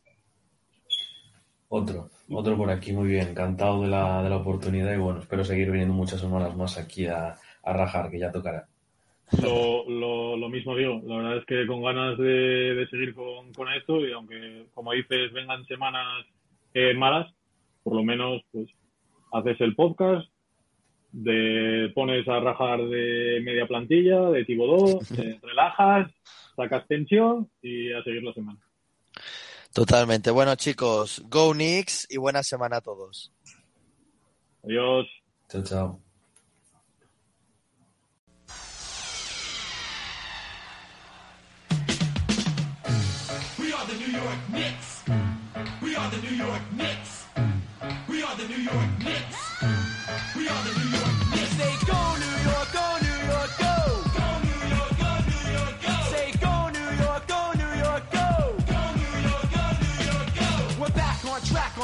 Otro, otro por aquí, muy bien, encantado de la, de la oportunidad y bueno, espero seguir viniendo muchas semanas más aquí a, a rajar, que ya tocará. Lo, lo, lo mismo digo, la verdad es que con ganas de, de seguir con, con esto y aunque, como dices, vengan semanas eh, malas, por lo menos pues haces el podcast, de, pones a rajar de media plantilla, de Tibodó, te [LAUGHS] relajas, sacas tensión y a seguir la semana. Totalmente. Bueno, chicos, go Knicks y buena semana a todos. Adiós. Chao, chao. We are the New York Knicks. We are the New York Knicks. We are the New York Knicks. We are the New York Knicks. Say go New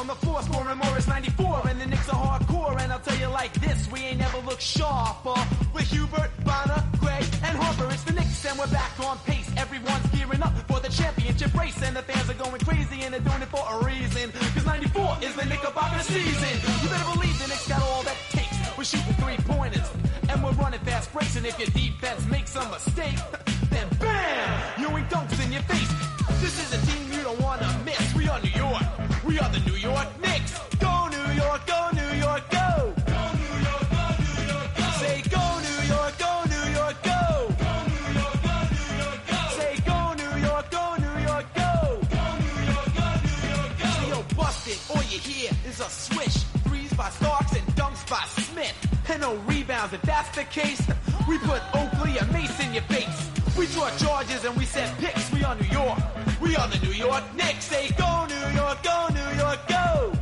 on the floor, scoring Morris 94, and the Knicks are hardcore. And I'll tell you like this, we ain't never looked sharper. With Hubert, Bonner, Gray, and Harper, it's the Knicks, and we're back on pace. Everyone's gearing up for the championship race, and the fans are going crazy, and they're doing it for a reason. Cause 94 is the Knickerbocker season. You better believe the Knicks got all that takes. We're shooting three pointers, and we're running fast breaks, and if your defense makes a mistake, then bam! You ain't dunks in your face. This is a team you don't wanna miss. Are New York. We are the New York Knicks. Go New York, go New York, go! Say go New York, go New York, go! Say go New York, go New York, go! Go New York, go all you hear is a swish. Threes by Starks and dunks by Smith. And no rebounds, if that's the case, we put Oakley and Mace in your face. We draw charges and we set picks. New York. We are the New York Knicks. Say go New York, go New York, go.